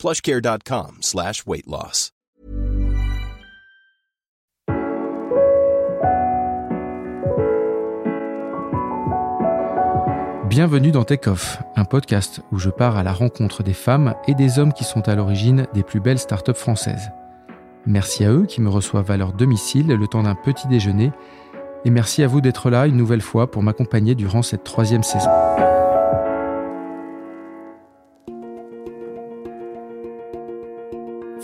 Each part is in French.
plushcare.com slash. Bienvenue dans Take Off, un podcast où je pars à la rencontre des femmes et des hommes qui sont à l'origine des plus belles startups françaises. Merci à eux qui me reçoivent à leur domicile le temps d'un petit déjeuner et merci à vous d'être là une nouvelle fois pour m'accompagner durant cette troisième saison.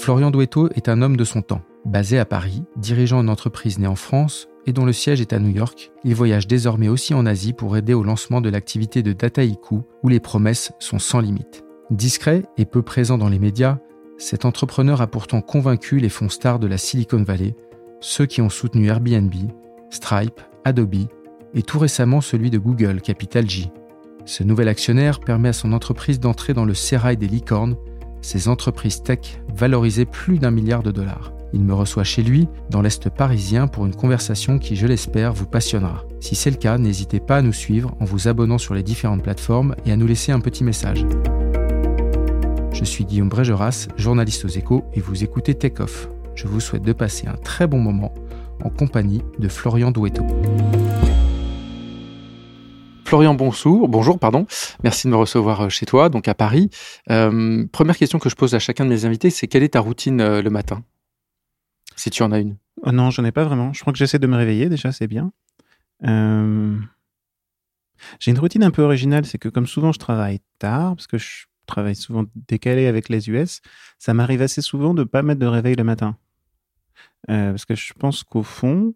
Florian Douetto est un homme de son temps. Basé à Paris, dirigeant une entreprise née en France et dont le siège est à New York, il voyage désormais aussi en Asie pour aider au lancement de l'activité de Dataiku où les promesses sont sans limite. Discret et peu présent dans les médias, cet entrepreneur a pourtant convaincu les fonds stars de la Silicon Valley, ceux qui ont soutenu Airbnb, Stripe, Adobe et tout récemment celui de Google, Capital G. Ce nouvel actionnaire permet à son entreprise d'entrer dans le sérail des licornes, ces entreprises tech valorisées plus d'un milliard de dollars. Il me reçoit chez lui, dans l'Est parisien, pour une conversation qui, je l'espère, vous passionnera. Si c'est le cas, n'hésitez pas à nous suivre en vous abonnant sur les différentes plateformes et à nous laisser un petit message. Je suis Guillaume Brégeras, journaliste aux échos, et vous écoutez Take Off. Je vous souhaite de passer un très bon moment en compagnie de Florian Douetto. Florian Bonsour, bonjour, pardon. Merci de me recevoir euh, chez toi, donc à Paris. Euh, première question que je pose à chacun de mes invités, c'est quelle est ta routine euh, le matin? Si tu en as une. Non, j'en ai pas vraiment. Je crois que j'essaie de me réveiller déjà, c'est bien. J'ai une routine un peu originale, c'est que comme souvent je travaille tard, parce que je travaille souvent décalé avec les US, ça m'arrive assez souvent de ne pas mettre de réveil le matin. parce que je pense qu'au fond,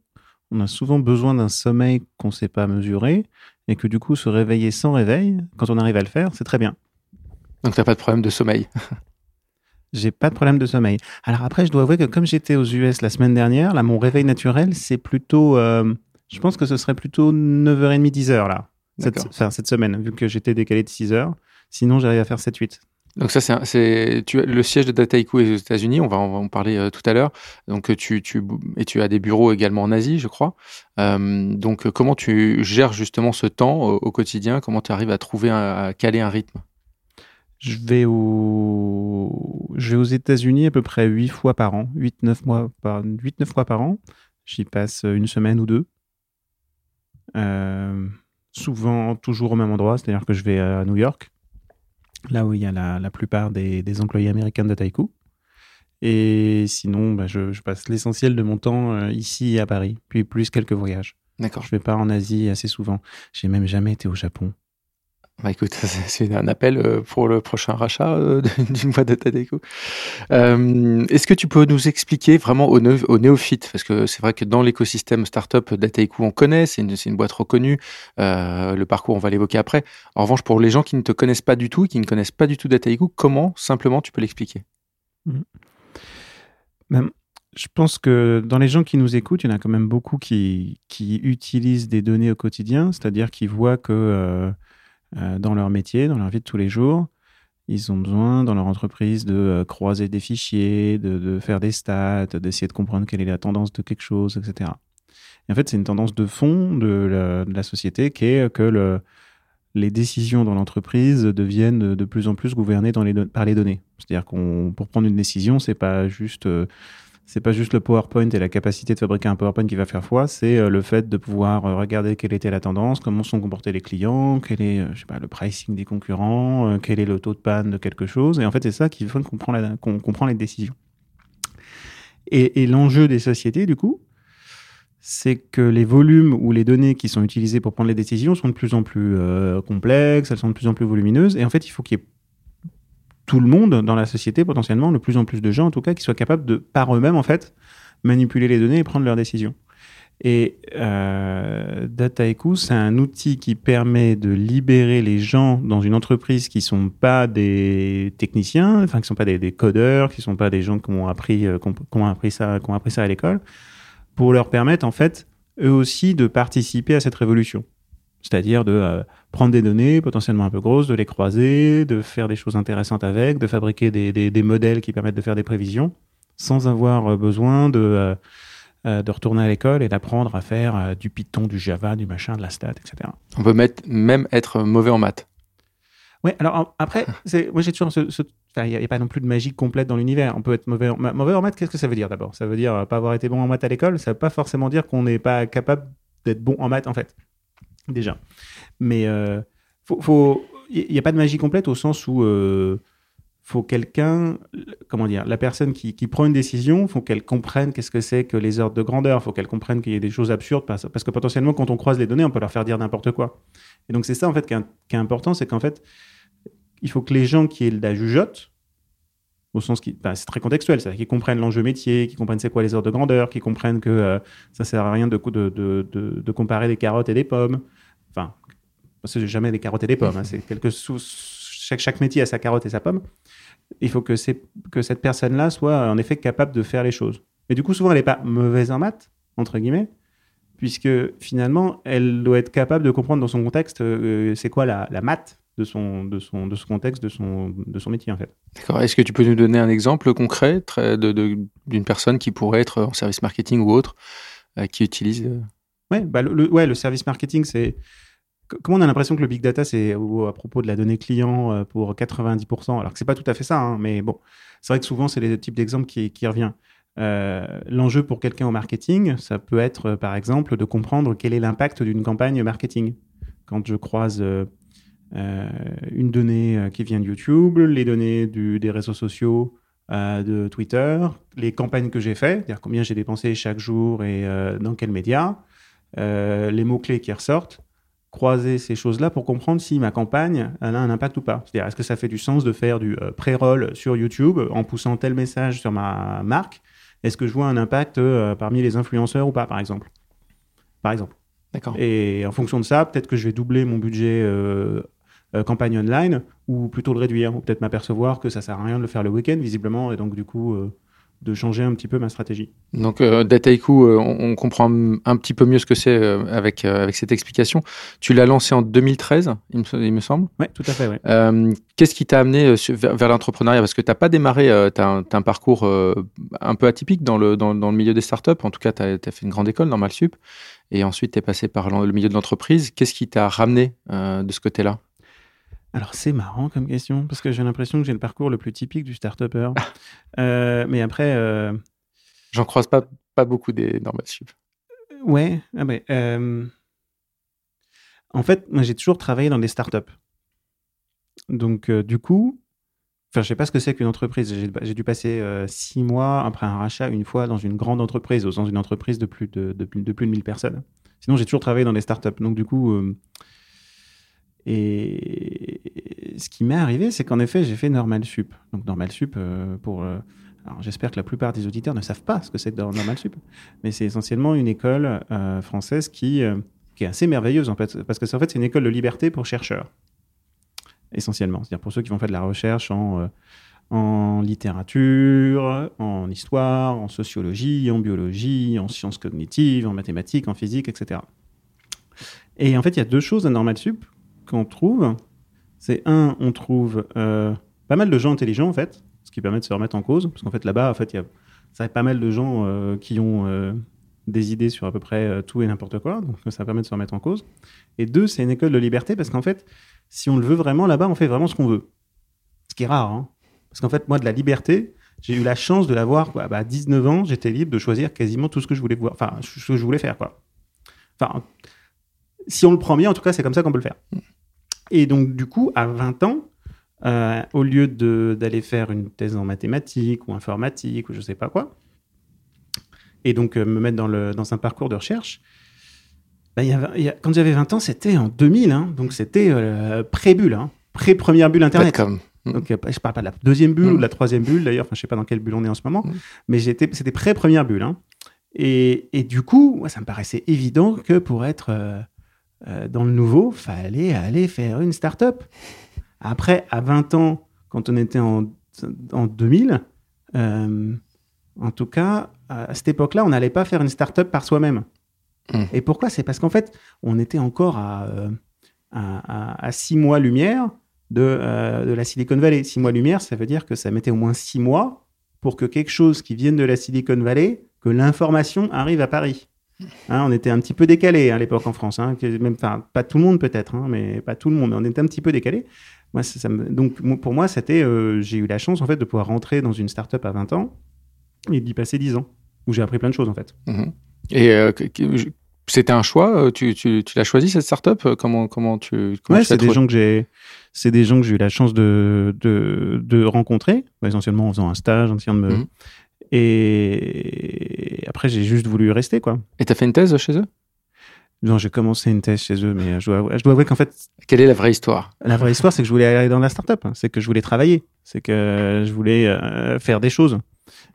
on a souvent besoin d'un sommeil qu'on ne sait pas mesurer et que du coup, se réveiller sans réveil, quand on arrive à le faire, c'est très bien. Donc, tu n'as pas de problème de sommeil J'ai pas de problème de sommeil. Alors après, je dois avouer que comme j'étais aux US la semaine dernière, là, mon réveil naturel, c'est plutôt. Euh, je pense que ce serait plutôt 9h30, 10h là. Cette, cette semaine, vu que j'étais décalé de 6h. Sinon, j'arrive à faire 7-8. Donc ça, c'est le siège de Dataiku est aux États-Unis. On va, en parler euh, tout à l'heure. Donc tu, tu et tu as des bureaux également en Asie, je crois. Euh, donc comment tu gères justement ce temps au, quotidien? Comment tu arrives à trouver à caler un rythme? Je vais aux États-Unis à peu près 8 fois par an, 8 9 mois par 8 9 fois par an. J'y passe une semaine ou deux. Euh, souvent toujours au même endroit, c'est-à-dire que je vais à New York là où il y a la, plupart des, employés américains de Taïku. Et sinon, bah, je, passe l'essentiel de mon temps euh, ici à Paris, puis plus quelques voyages. D'accord. Je vais pas en Asie assez souvent. J'ai même jamais été au Japon. Bah écoute, c'est un appel euh, pour le prochain rachat euh, d'une boîte de Tadeco. Euh, Est-ce que tu peux nous expliquer vraiment au, au néophyte Parce que c'est vrai que dans l'écosystème startup Dataiku, on connaît, c'est une, boîte reconnue. Le parcours, on va l'évoquer après. En revanche, pour les gens qui ne te connaissent pas du tout, qui ne connaissent pas du tout Dataiku, comment simplement tu peux l'expliquer? Mmh. Je pense que dans les gens qui nous écoutent, il y en a quand même beaucoup qui, utilisent des données au quotidien, c'est-à-dire qui voient que dans leur métier, dans leur vie de tous les jours. Ils ont besoin, dans leur entreprise, de euh, croiser des fichiers, de, faire des stats, d'essayer de comprendre quelle est la tendance de quelque chose, etc. Et en fait, c'est une tendance de fond de la, société qui est que le, les décisions dans l'entreprise deviennent de plus en plus gouvernées par les données. C'est-à-dire qu'on pour prendre une décision, c'est pas juste euh, c'est pas juste le PowerPoint et la capacité de fabriquer un PowerPoint qui va faire foi, c'est euh, le fait de pouvoir euh, regarder quelle était la tendance, comment sont comportés les clients, quel est euh, je sais pas, le pricing des concurrents, quel est le taux de panne de quelque chose. Et en fait, c'est ça qui fait qu'on prend, prend, les décisions. Et, l'enjeu des sociétés, du coup, c'est que les volumes ou les données qui sont utilisées pour prendre les décisions sont de plus en plus complexes, elles sont de plus en plus volumineuses. Et en fait, il faut qu'il y ait tout le monde dans la société, potentiellement, de plus en plus de gens, en tout cas, qui soient capables de, par eux-mêmes, en fait, manipuler les données et prendre leurs décisions. Et euh, Dataiku, c'est un outil qui permet de libérer les gens dans une entreprise qui sont pas des techniciens, enfin qui sont pas des, codeurs, qui sont pas des gens qui ont appris, euh, qui ont, appris ça, qui ont appris ça à l'école, pour leur permettre en fait eux aussi de participer à cette révolution. C'est-à-dire de euh, prendre des données potentiellement un peu grosses, de les croiser, de faire des choses intéressantes avec, de fabriquer des, des, des modèles qui permettent de faire des prévisions, sans avoir euh, besoin de euh, de retourner à l'école et d'apprendre à faire euh, du Python, du Java, du machin, de la stat, etc. On peut mettre, même être mauvais en maths. Oui, alors après, moi j'ai toujours ce. il n'y a, pas non plus de magie complète dans l'univers. On peut être mauvais en, mauvais en maths, qu'est-ce que ça veut dire d'abord? Ça veut dire euh, pas avoir été bon en maths à l'école, ça ne veut pas forcément dire qu'on n'est pas capable d'être bon en maths en fait. Déjà. Mais il faut, n'y a pas de magie complète au sens où faut quelqu'un, comment dire, la personne qui, prend une décision, faut qu'elle comprenne qu'est-ce que c'est que les ordres de grandeur, faut qu'elle comprenne qu'il y a des choses absurdes, parce, que potentiellement, quand on croise les données, on peut leur faire dire n'importe quoi. Et donc, c'est ça, en fait, qui est, important, c'est qu'en fait, il faut que les gens qui aient la jugeote, au sens qui, c'est très contextuel, c'est-à-dire qu'ils comprennent l'enjeu métier, qu'ils comprennent c'est quoi les ordres de grandeur, qu'ils comprennent que euh, ça sert à rien de, de, de, de, comparer des carottes et des pommes. Enfin, c'est jamais des carottes et des pommes, hein, c'est quelque chaque, chaque métier a sa carotte et sa pomme. Il faut que, que cette personne-là soit en effet capable de faire les choses. Mais du coup, souvent, elle n'est pas mauvaise en maths, entre guillemets, puisque finalement, elle doit être capable de comprendre dans son contexte euh, c'est quoi la, la maths de son, de, son, de ce contexte, de son, de son métier en fait. D'accord. Est-ce que tu peux nous donner un exemple concret d'une de, personne qui pourrait être en service marketing ou autre, euh, qui utilise... Euh ouais, bah le, ouais, le service marketing, c'est comment on a l'impression que le big data, c'est à propos de la donnée client euh, pour 90%, alors que c'est pas tout à fait ça, hein, mais bon, c'est vrai que souvent, c'est le type d'exemple qui, qui, revient. Euh, l'enjeu pour quelqu'un au marketing, ça peut être, par exemple, de comprendre quel est l'impact d'une campagne marketing. Quand je croise une donnée qui vient de YouTube, les données des réseaux sociaux, de Twitter, les campagnes que j'ai faites, c'est-à-dire combien j'ai dépensé chaque jour et dans quels médias, les mots-clés qui ressortent, croiser ces choses-là pour comprendre si ma campagne a un impact ou pas. C'est-à-dire, est-ce que ça fait du sens de faire du euh, pré-roll sur YouTube en poussant tel message sur ma marque? Est-ce que je vois un impact euh, parmi les influenceurs ou pas, par exemple? Par exemple. D'accord. Et en fonction de ça, peut-être que je vais doubler mon budget euh, campagne online ou plutôt le réduire, ou peut-être m'apercevoir que ça sert à rien de le faire le week-end, visiblement, et donc du coup de changer un petit peu ma stratégie. Donc euh, Dataiku, euh, on, comprend un petit peu mieux ce que c'est euh, avec, euh, avec cette explication. Tu l'as lancé en 2013, il me, il me semble. Oui, tout à fait. Ouais. Qu'est-ce qui t'a amené vers, l'entrepreneuriat? Parce que tu n'as pas démarré, tu as, un parcours un peu atypique dans le, dans, dans le milieu des startups. En tout cas, tu as, fait une grande école, Normal Sup. Et ensuite, tu es passé par le milieu de l'entreprise. Qu'est-ce qui t'a ramené de ce côté-là? Alors c'est marrant comme question parce que j'ai l'impression que j'ai le parcours le plus typique du start-upper. euh, mais après, euh... j'en croise pas pas beaucoup des normal sup. Ouais, ah euh... en fait, moi j'ai toujours travaillé dans des start-up. Donc euh, du coup, enfin je sais pas ce que c'est qu'une entreprise. J'ai dû passer euh, six mois après un rachat une fois dans une grande entreprise, au sens d'une entreprise de plus de, de, de, plus de 1000 personnes. Sinon j'ai toujours travaillé dans des start-up. Donc du coup euh, et ce qui m'est arrivé, c'est qu'en effet, j'ai fait Normal Sup. Donc Normal Sup, euh, pour... Euh, alors j'espère que la plupart des auditeurs ne savent pas ce que c'est que Normal Sup, mais c'est essentiellement une école euh, française qui, est assez merveilleuse en fait, parce que c'est en fait une école de liberté pour chercheurs, essentiellement. C'est-à-dire pour ceux qui vont faire de la recherche en, en littérature, en histoire, en sociologie, en biologie, en sciences cognitives, en mathématiques, en physique, etc. Et en fait, il y a deux choses à Normal Sup qu'on trouve, c'est un, on trouve euh, pas mal de gens intelligents en fait, ce qui permet de se remettre en cause, parce qu'en fait là-bas, en fait, il y a pas mal de gens euh, qui ont euh, des idées sur à peu près tout et n'importe quoi, donc ça permet de se remettre en cause. Et deux, c'est une école de liberté, parce qu'en fait, si on le veut vraiment là-bas, on fait vraiment ce qu'on veut. Ce qui est rare, hein. parce qu'en fait, moi, de la liberté, j'ai eu la chance de l'avoir bah, à 19 ans, j'étais libre de choisir quasiment tout ce que je voulais voir, enfin, ce que je voulais faire. Enfin, si on le prend bien, en tout cas, c'est comme ça qu'on peut le faire. Et donc, du coup, à 20 ans, euh, au lieu d'aller faire une thèse en mathématiques ou informatique ou je sais pas quoi, et donc euh, me mettre dans, le, dans un parcours de recherche, y a, y a, quand j'avais 20 ans, c'était en 2000, hein, donc c'était euh, pré-bulle, hein, pré-première bulle Internet. Donc, je parle pas de la deuxième bulle ou de la troisième bulle, d'ailleurs, enfin, je sais pas dans quelle bulle on est en ce moment, mais c'était pré-première bulle. Hein. Et, et, du coup, ça me paraissait évident que pour être dans le nouveau, fallait aller faire une start-up. Après, à 20 ans, quand on était en, en 2000, en tout cas, à cette époque-là, on n'allait pas faire une start-up par soi-même. Hmm. Et pourquoi? C'est parce qu'en fait, on était encore à, euh, à, six mois-lumière de, euh, de, la Silicon Valley. Six mois-lumière, ça veut dire que ça mettait au moins six mois pour que quelque chose qui vienne de la Silicon Valley, que l'information arrive à Paris. Hein, on était un petit peu décalé à l'époque en France, hein, même, pas tout le monde peut-être, hein, mais pas tout le monde, mais on était un petit peu décalé. Moi, ça, donc pour moi, c'était, euh, j'ai eu la chance en fait de pouvoir rentrer dans une start-up à 20 ans et d'y passer 10 ans, où j'ai appris plein de choses en fait. Mhm. Et euh, c'était un choix euh, Tu, tu, tu l'as choisi cette startup Comment comment tu comment c'est des gens que j'ai c'est des gens que j'ai eu la chance de de, de rencontrer, essentiellement en faisant un stage, en essayant de me mhm. Et après j'ai juste voulu rester quoi. Et t'as fait une thèse chez eux? Non, j'ai commencé une thèse chez eux, mais je dois, je dois avouer qu'en fait. Quelle est la vraie histoire? La vraie histoire, c'est que je voulais aller dans la startup. C'est que je voulais travailler. C'est que je voulais faire des choses.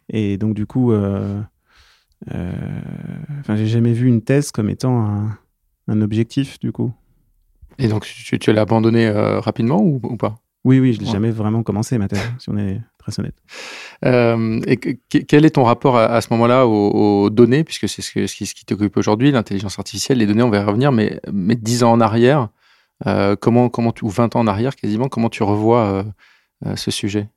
Et donc, du coup, euh, euh, enfin, j'ai jamais vu une thèse comme étant un, un objectif, du coup. Et donc, tu, tu l'as abandonné euh, rapidement ou, ou, pas? Oui, oui, je l'ai jamais vraiment commencé, ma thèse, si on est très honnête. Euh, et quel est ton rapport à, ce moment-là aux, données, puisque c'est ce, que, ce qui, ce qui t'occupe aujourd'hui, l'intelligence artificielle, les données, on va y revenir, mais, mais 10 ans en arrière, euh, comment, comment tu, ou 20 ans en arrière quasiment, comment tu revois ce sujet?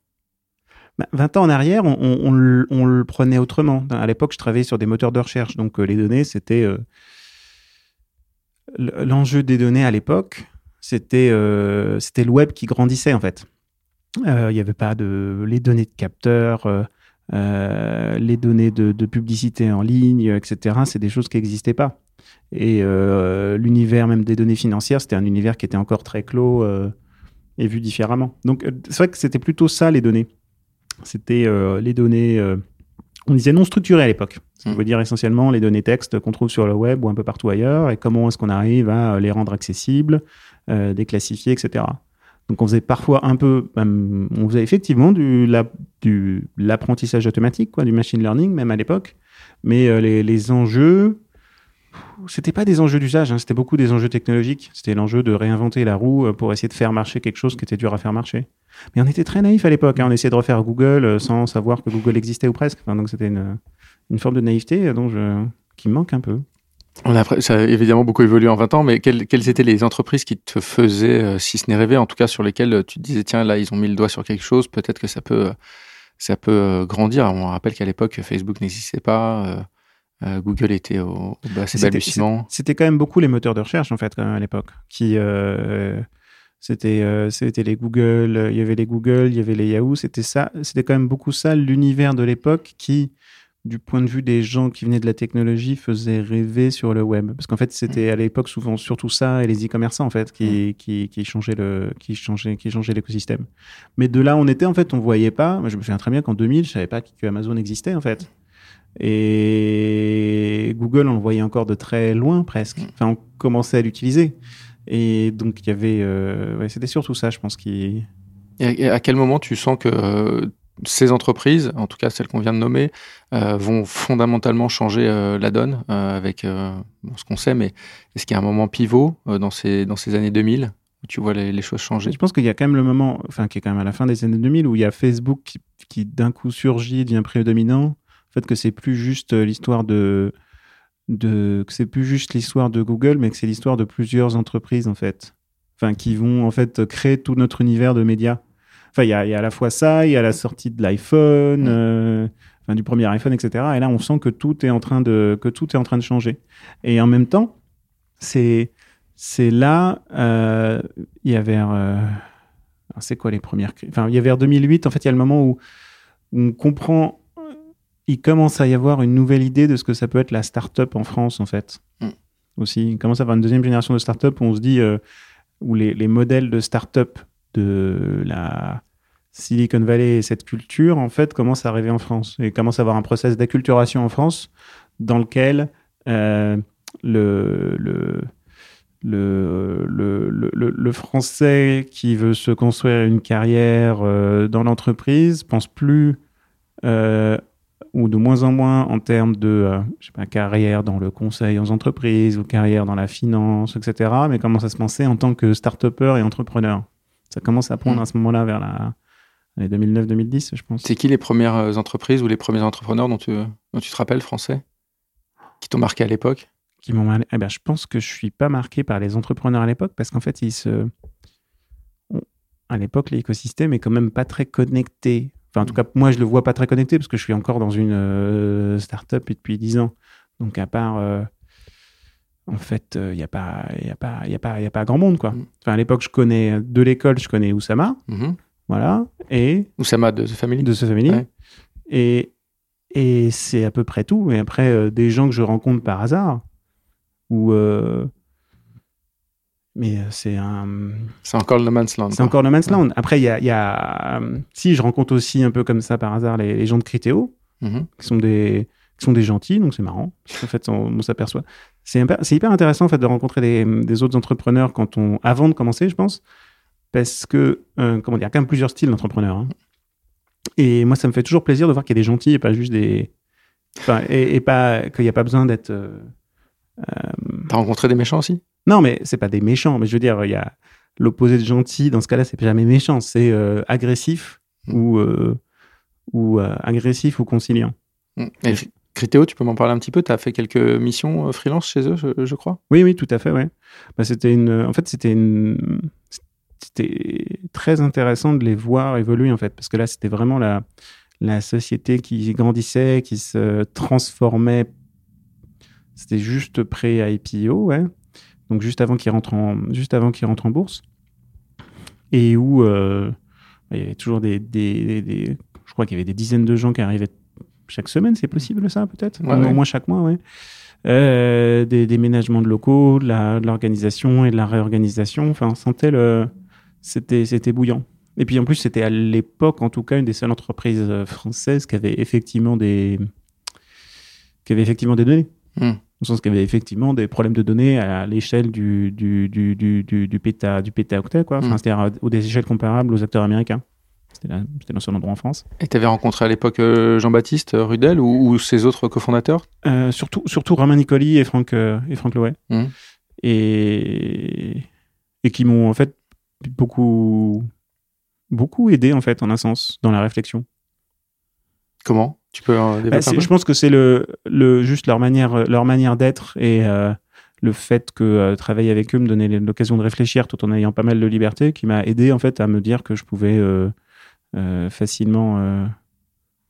20 bah, ans en arrière, on, le, prenait autrement. À l'époque, je travaillais sur des moteurs de recherche. Donc, euh, les données, c'était. Euh, l'enjeu des données à l'époque, c'était euh, c'était le web qui grandissait, en fait. Il n'y avait pas de. Les données de capteurs, les données de, de, publicité en ligne, etc. C'est des choses qui n'existaient pas. Et l'univers même des données financières, c'était un univers qui était encore très clos et vu différemment. Donc, c'est vrai que c'était plutôt ça, les données c'était euh, les données, euh, on disait non structurées à l'époque. Ça hmm. veut dire essentiellement les données textes qu'on trouve sur le web ou un peu partout ailleurs, et comment est-ce qu'on arrive à les rendre accessibles, euh, déclassifier, etc. Donc on faisait parfois un peu, on faisait effectivement du, l'apprentissage automatique, quoi, du machine learning même à l'époque, mais les, les, enjeux, c'était pas des enjeux d'usage, hein, c'était beaucoup des enjeux technologiques. C'était l'enjeu de réinventer la roue pour essayer de faire marcher quelque chose qui était dur à faire marcher. Mais on était très naïf à l'époque. Hein. On essayait de refaire Google euh, sans savoir que Google existait ou presque. donc c'était une, forme de naïveté euh, qui me manque un peu. On a, ça a évidemment beaucoup évolué en 20 ans, mais quelles, quelles étaient les entreprises qui te faisaient, euh, si ce n'est rêver, en tout cas sur lesquelles tu te disais, tiens, là, ils ont mis le doigt sur quelque chose, peut-être que ça peut, ça peut grandir. On rappelle qu'à l'époque, Facebook n'existait pas. Google était au, au bas, balbutiement. C'était quand même beaucoup les moteurs de recherche, en fait, quand même, à l'époque, qui, c'était euh, c'était les Google, euh, il y avait les Google, il y avait les Yahoo, c'était ça, c'était quand même beaucoup ça l'univers de l'époque qui du point de vue des gens qui venaient de la technologie faisait rêver sur le web parce qu'en fait c'était à l'époque souvent surtout ça et les e-commerçants en fait qui, qui, qui changeaient le qui changeaient qui changeaient l'écosystème. Mais de là on était en fait on voyait pas, moi je me souviens très bien qu'en 2000, je savais pas que Amazon existait en fait. Et Google, on le voyait encore de très loin presque. Enfin, on commençait à l'utiliser. Et donc, il y avait. Euh, c'était surtout ça, je pense, qui. Et à quel moment tu sens que euh, ces entreprises, en tout cas celles qu'on vient de nommer, euh, vont fondamentalement changer la donne avec ce qu'on sait, mais est-ce qu'il y a un moment pivot dans, ces, années 2000 où tu vois les, choses changer? Je pense qu'il y a quand même le moment, enfin, qui est quand même à la fin des années 2000, où il y a Facebook qui, qui d'un coup surgit, devient prédominant. En fait, que c'est plus juste l'histoire de de que c'est plus juste l'histoire de Google, mais que c'est l'histoire de plusieurs entreprises en fait, enfin qui vont en fait créer tout notre univers de médias. Enfin, il y a, y a, à la fois ça, il y a la sortie de l'iPhone, mm. euh, enfin du premier iPhone, etc. Et là, on sent que tout est en train de que tout est en train de changer. Et en même temps, c'est c'est là, euh, il y a vers, euh, c'est quoi les premières, enfin il y a vers 2008. En fait, il y a le moment où on comprend il commence à y avoir une nouvelle idée de ce que ça peut être la start-up en France, en fait. Mm. Aussi, il commence à avoir une deuxième génération de start-up où on se dit, où les, les, modèles de start-up de la Silicon Valley et cette culture, en fait, commencent à arriver en France et commence à avoir un process d'acculturation en France dans lequel euh, le, le le, le, français qui veut se construire une carrière euh, dans l'entreprise pense plus ou de moins en moins en termes de euh, carrière dans le conseil aux entreprises ou carrière dans la finance, etc. Mais commence à se penser en tant que start-upper et entrepreneur. Ça commence à prendre Mm. à ce moment-là vers la, les 2009-2010, je pense. C'est qui les premières euh, entreprises ou les premiers entrepreneurs dont tu, dont tu te rappelles, français, qui t'ont marqué à l'époque? Qui m'ont mal- eh ben, je pense que je suis pas marqué par les entrepreneurs à l'époque parce qu'en fait, ils se. À l'époque, l'écosystème est quand même pas très connecté. Enfin, en tout cas, moi, je le vois pas très connecté parce que je suis encore dans une euh, start-up depuis 10 ans. Donc, à part. euh, en fait, il n'y a, pas- y a, pas- y a, pas- y a pas grand monde, quoi. Mm. Enfin, à l'époque, je connais de l'école, je connais Oussama, Mhm. voilà, et Oussama de The Family de ce family. Ouais. Et, et c'est à peu près tout. Et après, euh, des gens que je rencontre par hasard, ou. euh, mais euh, c'est un. C'est encore le No Man's Land. C'est encore le man's land. Après, il y a, y a, euh, Si, je rencontre aussi un peu comme ça par hasard les, les gens de Critéo, Mhm. qui sont des, qui sont des gentils, donc c'est marrant. En fait, on, on s'aperçoit. C'est hyper, intéressant en fait de rencontrer des, des autres entrepreneurs quand on, avant de commencer, je pense, parce que euh, comment dire, il y a quand même plusieurs styles d'entrepreneurs. hein. Et moi, ça me fait toujours plaisir de voir qu'il y a des gentils et pas juste des, enfin, et, et pas qu'il n'y a pas besoin d'être. euh, euh, T'as rencontré des méchants aussi? Non, mais c'est pas des méchants. Mais je veux dire, il y a l'opposé de gentil. Dans ce cas-là, c'est jamais méchant. C'est euh, agressif Mm. ou ou agressif ou conciliant. Et Criteo, tu peux m'en parler un petit peu? T'as fait quelques missions euh, freelance chez eux, je, crois? Oui, oui, tout à fait. Ouais. Bah, c'était une. En fait, c'était. C'était très intéressant de les voir évoluer en fait, parce que là, c'était vraiment la la société qui grandissait, qui se transformait. C'était juste pré IPO, ouais. Donc juste avant qu'il rentre en juste avant en bourse et où euh, il y avait toujours des, des, des- des- je crois qu'il y avait des dizaines de gens qui arrivaient chaque semaine, c'est possible ça peut-être Ouais, Au ouais. moins chaque mois, ouais. Euh, des déménagements de locaux, de l'organisation et de la réorganisation. Enfin, on sentait le, c'était, c'était bouillant. Et puis en plus, c'était à l'époque, en tout cas, une des seules entreprises euh, françaises qui avait effectivement des, qui avait effectivement des données. Hmm. Au sens qu'il y avait effectivement des problèmes de données à l'échelle du, du, du, du, du, du péta, du pétaoctet, quoi. Enfin, Mm. c'est-à-dire aux des échelles comparables aux acteurs américains. C'était, le seul endroit en France. Et t'avais rencontré à l'époque euh, Jean-Baptiste Rudel ou, ou ses autres cofondateurs? Euh, surtout, surtout Romain Nicoli et Franck, euh, et Franck Loé. Mhm. Et, et qui m'ont en fait beaucoup, beaucoup aidé en fait, en un sens, dans la réflexion. Comment? Tu peux euh, Bah, un c'est- peu? je pense que c'est le, le, juste leur manière, leur manière d'être et euh, le fait que euh, travailler avec eux me donnait l'occasion de réfléchir tout en ayant pas mal de liberté qui m'a aidé en fait à me dire que je pouvais euh, facilement, euh,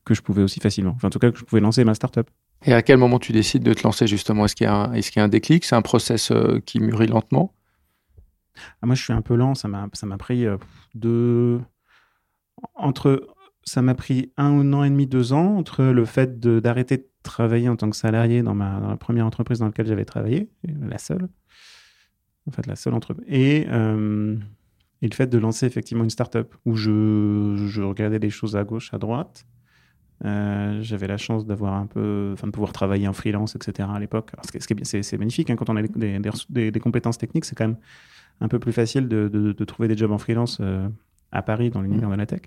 que je pouvais aussi facilement, enfin en tout cas que je pouvais lancer ma startup. Et à quel moment tu décides de te lancer justement? Est-ce qu'il y, a un- y a un déclic? C'est un process euh, qui mûrit lentement? Ah, moi, je suis un peu lent. Ça m'a, pris euh, deux. Entre. Ça m'a pris un an et demi, deux ans entre le fait de, d'arrêter de travailler en tant que salarié dans, ma, dans la première entreprise dans laquelle j'avais travaillé, la seule. En fait, la seule entreprise. Et, euh, et le fait de lancer effectivement une start-up où je, je regardais des choses à gauche, à droite. Euh, j'avais la chance d'avoir un peu, enfin de pouvoir travailler en freelance, etc. à l'époque. Ce c'est, magnifique hein, quand on a des, des, des- des compétences techniques, c'est quand même un peu plus facile de, de- de trouver des jobs en freelance euh, à Paris dans l'univers de la tech.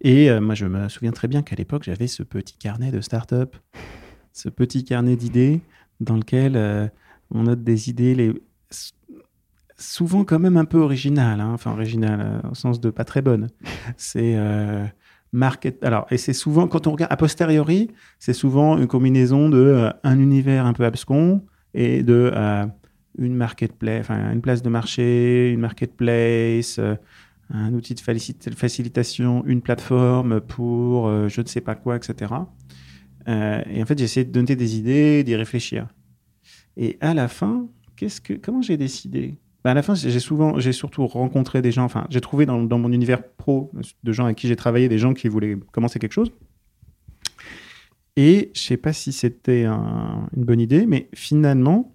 Et euh, moi, je me souviens très bien qu'à l'époque, j'avais ce petit carnet de start-up, ce petit carnet d'idées dans lequel on note des idées, les... souvent quand même un peu originales, hein, enfin originales euh, au sens de pas très bonnes. C'est euh, market. Alors, et c'est souvent, quand on regarde a posteriori, c'est souvent une combinaison de euh, un univers un peu abscon et de une marketplace, enfin une place de marché, une marketplace, un outil de facilitation, une plateforme pour je ne sais pas quoi, etc. Et en fait, j'ai essayé de donner des idées, d'y réfléchir. Et à la fin, que, comment j'ai décidé? Ben, À la fin, j'ai souvent, j'ai surtout rencontré des gens. Enfin, j'ai trouvé dans, dans mon univers pro de gens avec qui j'ai travaillé des gens qui voulaient commencer quelque chose. Et je sais pas si c'était un- une bonne idée, mais finalement,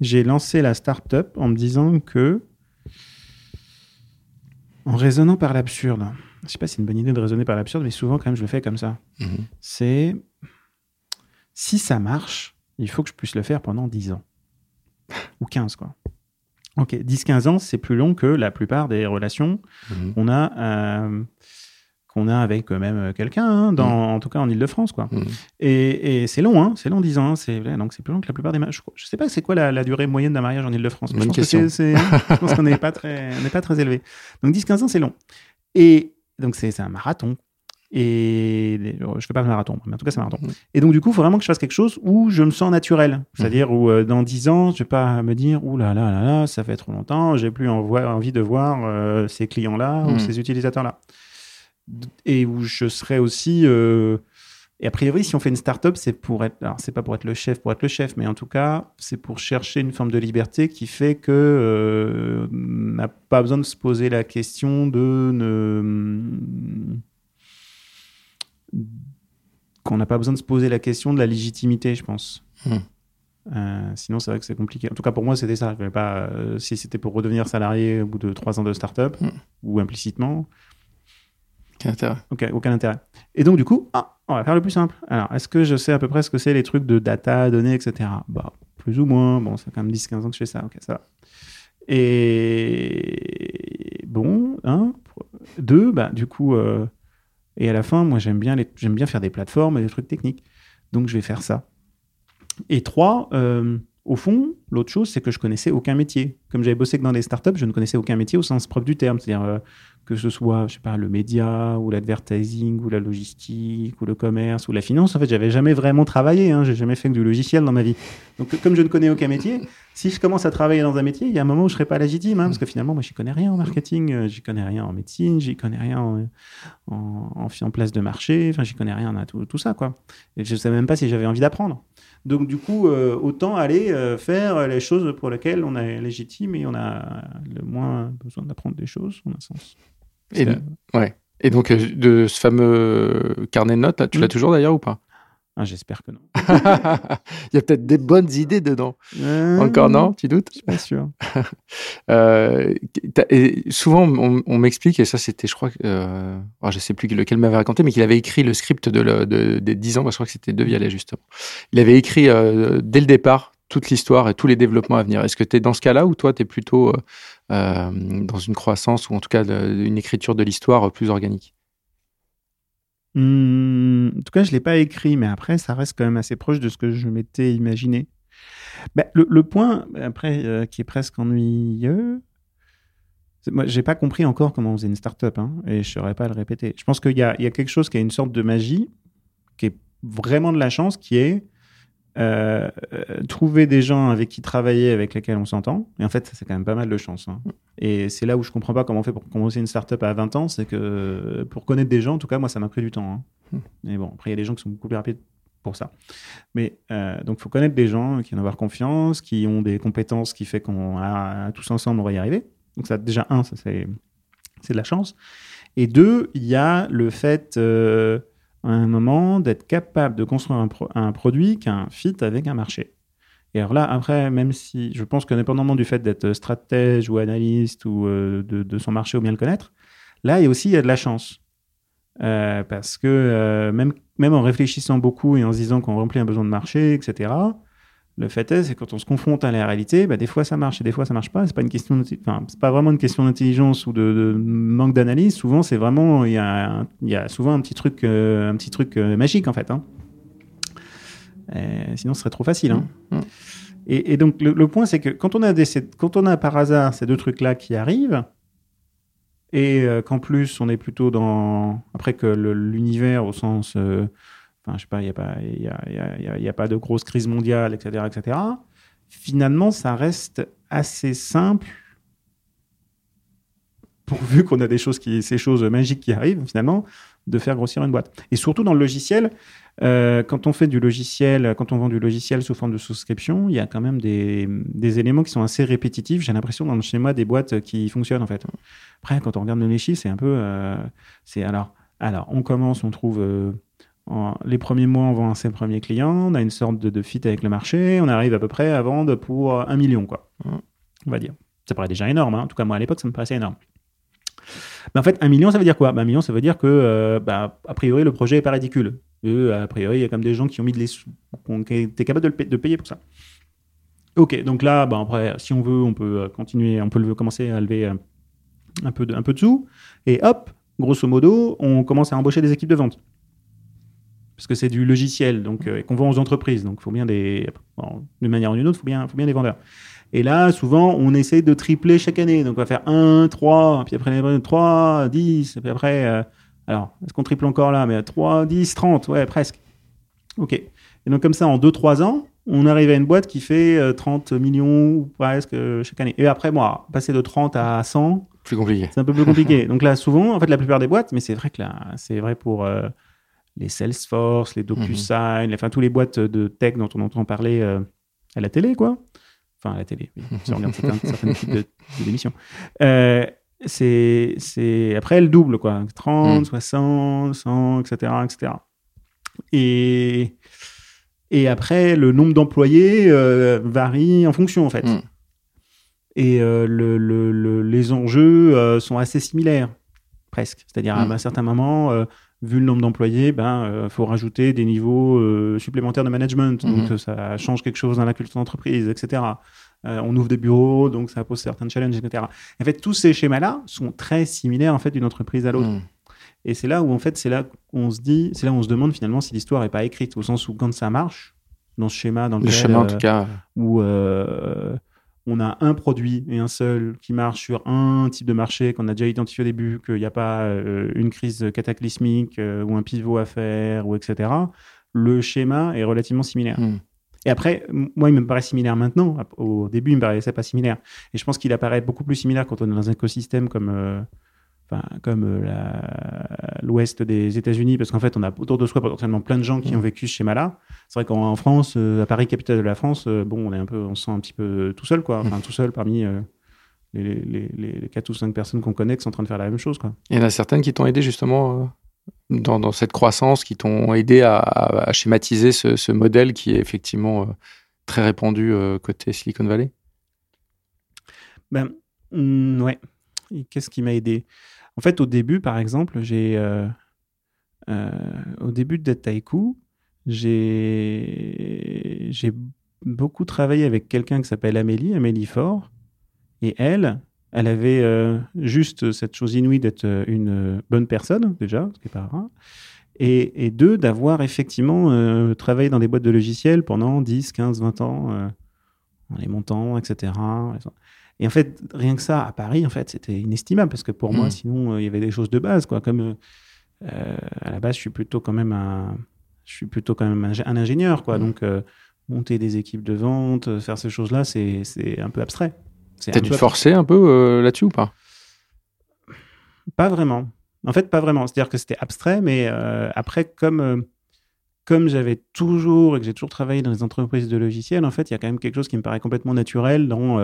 j'ai lancé la start-up en me disant que, en raisonnant par l'absurde, je sais pas si c'est une bonne idée de raisonner par l'absurde, mais souvent quand même je le fais comme ça. Mhm. C'est si ça marche, il faut que je puisse le faire pendant 10 ans. Ou 15, quoi. Ok, 10-15 ans, c'est plus long que la plupart des relations Mhm. qu'on a, euh, qu'on a avec même quelqu'un, hein, dans, Mm. en tout cas en Ile-de-France. Quoi. Mm. Et, et c'est long, hein, c'est long 10 ans. hein, c'est, donc c'est plus long que la plupart des mariages. Je, je sais pas c'est quoi la, la durée moyenne d'un mariage en Ile-de-France. je pense question. qu'on n'est pas, très- on pas très élevé. Donc 10-15 ans, c'est long. Et donc c'est un marathon. Et je fais pas le marathon, mais en tout cas c'est un marathon. Mm. Et donc du coup, il faut vraiment que je fasse quelque chose où je me sens naturel. C'est-à-dire où euh, dans 10 ans, je vais pas me dire, ouh là là là là, ça fait trop longtemps, j'ai plus envie de voir euh, ces clients-là ou Mm. ces utilisateurs-là. Et où je serai aussi... euh, et a priori, si on fait une start-up, c'est pour être, alors c'est pas pour être le chef, pour être le chef, mais en tout cas, c'est pour chercher une forme de liberté qui fait que euh, on n'a pas besoin de se poser la question de ne, qu'on n'a pas besoin de se poser la question de la légitimité, je pense. Hmm. Euh, sinon, c'est vrai que c'est compliqué. En tout cas, pour moi, c'était ça. Je vais pas, euh, si c'était pour redevenir salarié au bout de trois ans de start-up Hmm. ou implicitement, Quel intérêt. Ok, aucun intérêt. Et donc, du coup, ah, on va faire le plus simple. Alors, est-ce que je sais à peu près ce que c'est les trucs de data, données, etc. Bah, plus ou moins. Bon, ça fait quand même 10-15 ans que je fais ça. Ok, ça va. Et bon, un. Deux, bah, du coup, euh, et à la fin, moi, j'aime bien, bien faire des plateformes et des trucs techniques. Donc, je vais faire ça. Et trois, euh, au fond, l'autre chose, c'est que je connaissais aucun métier. Comme j'avais bossé que dans des startups, je ne connaissais aucun métier au sens propre du terme. C'est-à-dire euh, que ce soit, je sais pas, le média, ou l'advertising, ou la logistique, ou le commerce, ou la finance. En fait, j'avais jamais vraiment travaillé. Hein. J'ai jamais fait que du logiciel dans ma vie. Donc, comme je ne connais aucun métier, si je commence à travailler dans un métier, il y a un moment où je serai pas légitime, hein, parce que finalement, moi, j'y connais rien en marketing, euh, j'y connais rien en médecine, j'y connais rien en, en, place de marché, enfin, j'y connais rien à tout, tout ça, quoi. Et je sais même pas si j'avais envie d'apprendre. Donc, du coup, euh, autant aller euh, faire les choses pour lesquelles on est légitime et on a le moins besoin d'apprendre des choses, en un sens. Et, ouais. et donc, euh, de ce fameux carnet de notes, là, tu Mm. l'as toujours d'ailleurs ou pas? Ah, J'espère que non. Il y a peut-être des bonnes idées dedans. Euh, Encore non Tu doutes Je suis pas sûr. Euh, et souvent, on, on m'explique, et ça c'était, je crois, euh, oh, je sais plus lequel m'avait raconté, mais qu'il avait écrit le script de, le- de- des 10 ans, bah, je crois que c'était De Vialet justement. Il avait écrit euh, dès le départ toute l'histoire et tous les développements à venir. Est-ce que tu es dans ce cas-là ou toi tu es plutôt dans une croissance ou en tout cas une écriture de l'histoire plus organique? Hum, en tout cas, je l'ai pas écrit, mais après, ça reste quand même assez proche de ce que je m'étais imaginé. Ben, le, point, après, euh, qui est presque ennuyeux, moi, j'ai pas compris encore comment on faisait une start-up, hein, et je saurais pas le répéter. Je pense qu'il y y a quelque chose qui a une sorte de magie, qui est vraiment de la chance, qui est euh, trouver des gens avec qui travailler, avec lesquels on s'entend. Et en fait, c'est quand même pas mal de chance. hein. Et c'est là où je comprends pas comment on fait pour commencer une start-up à 20 ans, c'est que euh, pour connaître des gens, en tout cas, moi, ça m'a pris du temps. hein. Hmm. Mais bon, après, il y a des gens qui sont beaucoup plus rapides pour ça. Mais euh, donc, il faut connaître des gens qui en avoir confiance, qui ont des compétences qui fait qu'on a tous ensemble, on va y arriver. Donc, ça, déjà, un, ça, c'est, c'est de la chance. Et deux, il y a le fait, euh, à un moment, d'être capable de construire un, pro- un produit qui a un fit avec un marché. Et alors là, après, même si je pense qu'indépendamment du fait d'être stratège ou analyste ou euh, de, son marché ou bien le connaître, là, il aussi il y a de la chance. Euh, parce que euh, même, même en réfléchissant beaucoup et en se disant qu'on remplit un besoin de marché, etc., le fait est, c'est quand on se confronte à la réalité, bah, des fois ça marche et des fois ça marche pas. C'est pas une question, d'inti- enfin, c'est pas vraiment une question d'intelligence ou de, de manque d'analyse. Souvent, c'est vraiment, il y a, un- il y a souvent un petit truc, euh, un petit truc euh, magique en fait. hein. Euh, sinon, ce serait trop facile. hein. Mmh. Et, et donc le, le point, c'est que quand on a des, quand on a par hasard ces deux trucs-là qui arrivent, et euh, qu'en plus on est plutôt dans après que l'univers au sens, euh, enfin je sais pas, il y a pas, a, a- pas de grosse crise mondiale, etc., etc. Finalement, ça reste assez simple. Pourvu qu'on a des choses qui, ces choses magiques qui arrivent finalement, de faire grossir une boîte. Et surtout dans le logiciel, euh, quand on fait du logiciel, quand on vend du logiciel sous forme de souscription, il y a quand même des, des éléments qui sont assez répétitifs. J'ai l'impression dans le schéma des boîtes qui fonctionnent en fait. Après, quand on regarde les chiffres, c'est un peu, euh, c'est alors, alors on commence, on trouve euh, en- les premiers mois, on vend à ses premiers clients, on a une sorte de, de fit avec le marché, on arrive à peu près à vendre pour un million quoi, on va dire. Ça paraît déjà énorme. hein. En tout cas, moi à l'époque, ça me paraissait énorme. Mais en fait, un million, ça veut dire quoi? Bah, Un million, ça veut dire que, euh, bah, a priori, le projet est pas ridicule. Et, a priori, il y a comme des gens qui ont mis de les sous, qui étaient capables de, le pa- de payer pour ça. Ok, donc là, bah, après, si on veut, on peut euh, continuer, on peut le- commencer à lever euh, un peu de, un peu de sous. Et hop, grosso modo, on commence à embaucher des équipes de vente. Parce que c'est du logiciel donc, euh, et qu'on vend aux entreprises. Donc, il faut bien des. d'une manière ou d'une autre, il faut bien, faut bien des vendeurs. Et là, souvent, on essaie de tripler chaque année. Donc, on va faire 1, 3, puis après 3, 10, puis après. Euh, alors, est-ce qu'on triple encore là Mais 3, 10, 30, ouais, presque. OK. Et donc, comme ça, en 2-3 ans, on arrive à une boîte qui fait 30 euh, millions presque chaque année. Et après, moi, passer de 30 à 100. Plus compliqué. C'est un peu plus compliqué. donc là, souvent, en fait, la plupart des boîtes, mais c'est vrai que là, c'est vrai pour les Salesforce, les DocuSign, mhm. enfin, tous les boîtes de tech dont on entend parler euh, à la télé, quoi. Enfin, à la télé, oui, si on regarde certains, types de, d'émissions. Euh, c'est, c'est, après, elle double, quoi. 30, 60, 100, etc., etc. Et, et après, le nombre d'employés euh, varie en fonction, en fait. Mhm. Et le, le, les enjeux sont assez similaires, presque. C'est-à-dire, à mhm. un certain moment, vu le nombre d'employés, ben euh, faut rajouter des niveaux euh, supplémentaires de management. Donc mhm. ça change quelque chose dans la culture d'entreprise, etc. Euh, on ouvre des bureaux, donc ça pose certains challenges, etc. En fait, tous ces schémas-là sont très similaires en fait d'une entreprise à l'autre. Mhm. Et c'est là où en fait, c'est là qu'on se dit, c'est là où on se demande finalement si l'histoire est pas écrite, au sens où quand ça marche dans ce schéma, dans le schéma en tout cas, où on a un produit et un seul qui marche sur un type de marché qu'on a déjà identifié au début, qu'il n'y a pas euh, une crise cataclysmique euh, ou un pivot à faire, ou etc., le schéma est relativement similaire. Hmm. Et après, moi, il me paraît similaire maintenant. Au début, il me paraissait pas similaire. Et je pense qu'il apparaît beaucoup plus similaire quand on est dans un écosystème comme euh, comme euh, l'ouest des États-Unis, parce qu'en fait, on a autour de soi potentiellement plein de gens qui ont vécu ce schéma-là. C'est vrai qu'en France, euh, à Paris, capitale de la France, euh, bon, on est un peu, on se sent un petit peu tout seul, quoi. Enfin, tout seul parmi les, les, les, 4 ou 5 personnes qu'on connaît qui sont en train de faire la même chose, quoi. Il y en a certaines qui t'ont aidé justement dans, dans, cette croissance, qui t'ont aidé à, à, schématiser ce, ce, modèle qui est effectivement très répandu côté Silicon Valley? Ben, mm, ouais. Qu'est-ce qui m'a aidé? En fait, au début, par exemple, j'ai. Euh, euh, au début de Dataiku, j'ai beaucoup travaillé avec quelqu'un qui s'appelle Amélie, Amélie Fort. Et elle, elle avait euh, juste cette chose inouïe d'être une bonne personne, déjà, ce qui n'est pas rare. Et, et deux, d'avoir effectivement travaillé dans des boîtes de logiciels pendant 10, 15, 20 ans, en les montants, etc. Et en fait, rien que ça, à Paris, en fait, c'était inestimable parce que pour moi, hmm. sinon, euh, il y avait des choses de base, quoi. Comme euh, euh, à la base, je suis plutôt quand même un, je suis plutôt quand même un, ingénieur, quoi. Hmm. Donc, monter des équipes de vente, faire ces choses-là, c'est, c'est un peu abstrait. T'as dû forcer un peu là-dessus ou pas? Pas vraiment. En fait, pas vraiment. C'est-à-dire que c'était abstrait, mais après, comme comme j'avais toujours et que j'ai toujours travaillé dans les entreprises de logiciels, en fait, il y a quand même quelque chose qui me paraît complètement naturel dans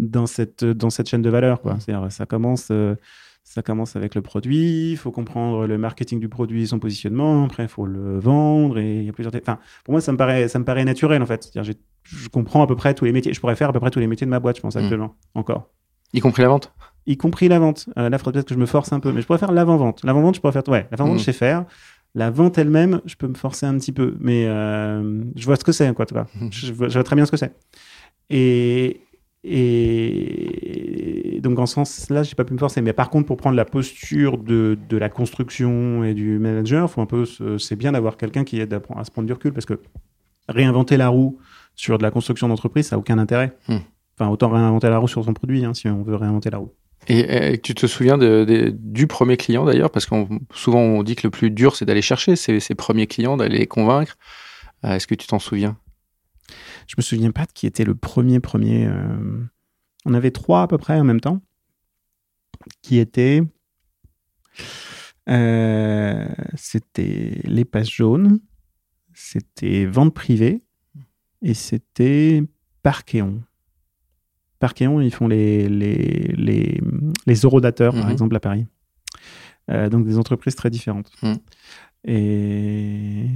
dans cette, dans cette chaîne de valeur. Quoi. C'est-à-dire, ça commence, euh, ça commence avec le produit, il faut comprendre le marketing du produit, son positionnement, après il faut le vendre, et il y a plusieurs... Enfin, pour moi, ça me paraît, ça me paraît naturel, en fait. Je comprends à peu près tous les métiers, je pourrais faire à peu près tous les métiers de ma boîte, je pense, mmh. actuellement, encore. Y compris la vente? Y compris la vente. Euh, là, il faudrait peut-être que je me force un peu, mais je pourrais faire l'avant-vente. L'avant-vente, je pourrais faire... Ouais, l'avant-vente, mmh. je sais faire. La vente elle-même, je peux me forcer un petit peu, mais euh, je vois ce que c'est, quoi, tu vois. Mmh. Je, vois, je vois très bien ce que c'est. Et, et donc, en ce sens-là, j'ai pas pu me forcer. Mais par contre, pour prendre la posture de, de la construction et du manager, faut un peu, c'est bien d'avoir quelqu'un qui aide à, se prendre du recul parce que réinventer la roue sur de la construction d'entreprise, ça n'a aucun intérêt. Hmm. Enfin, autant réinventer la roue sur son produit hein, si on veut réinventer la roue. Et, tu te souviens de, du premier client d'ailleurs? Parce que souvent on dit que le plus dur, c'est d'aller chercher ces, ces, premiers clients, d'aller les convaincre. Euh, est-ce que tu t'en souviens? Je me souviens pas de qui était le premier premier. Euh, on avait trois à peu près en même temps, qui étaient. Euh, c'était les passes jaunes, c'était vente privée et c'était Parkéon. Parkéon, ils font les, les, les, les eurodateurs, par mhm. exemple, à Paris. Euh, donc des entreprises très différentes. Mhm. Et,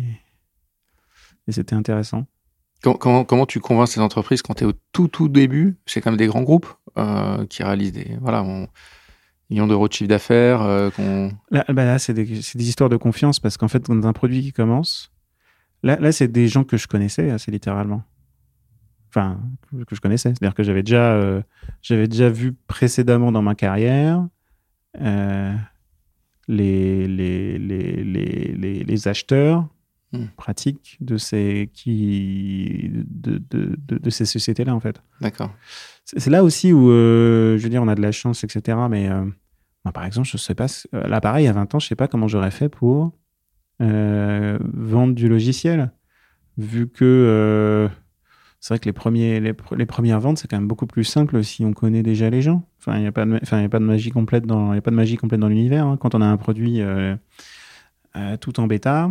et c'était intéressant. Comment, tu convaincs ces entreprises quand tu es au tout tout début? C'est quand même des grands groupes euh, qui réalisent des voilà on, millions d'euros de chiffre d'affaires. Euh, là, bah c'est des, histoires de confiance parce qu'en fait, dans un produit qui commence, là, c'est des gens que je connaissais assez littéralement. Enfin, que je connaissais. C'est-à-dire que j'avais déjà, euh, déjà vu précédemment dans ma carrière. les, les, les, les, les acheteurs Hmm. pratiques de ces, qui, de, de, de, de ces sociétés-là, en fait. D'accord. C'est là aussi où, euh, je veux dire, on a de la chance, etc. Mais euh, moi, par exemple, je sais pas, euh, là, pareil, il y a 20 ans, je sais pas comment j'aurais fait pour euh, vendre du logiciel. Vu que c'est vrai que les, premiers, les, pr- les premières ventes, c'est quand même beaucoup plus simple si on connaît déjà les gens. Enfin, il n'y a, pas de enfin, y a pas de magie complète dans, il y a pas de magie complète dans l'univers. hein. Quand on a un produit euh, euh, tout en bêta,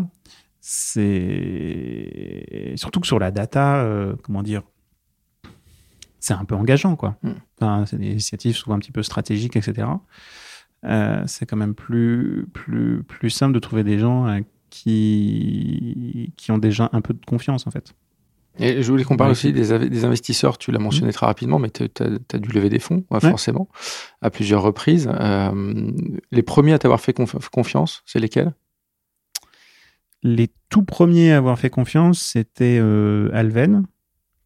c'est surtout que sur la data, euh, comment dire, c'est un peu engageant, quoi. Mm. Enfin, c'est des initiatives souvent un petit peu stratégiques, etc. Euh, c'est quand même plus, plus, plus simple de trouver des gens euh, qui, qui ont déjà un peu de confiance, en fait. Et je voulais qu'on parle Ouais, aussi des, des investisseurs. Tu l'as mentionné très rapidement, mais tu as, dû lever des fonds, ouais, Ouais. forcément, à plusieurs reprises. Euh, les premiers à t'avoir fait conf- confiance, c'est lesquels? Les tout premiers à avoir fait confiance, c'était euh, Alven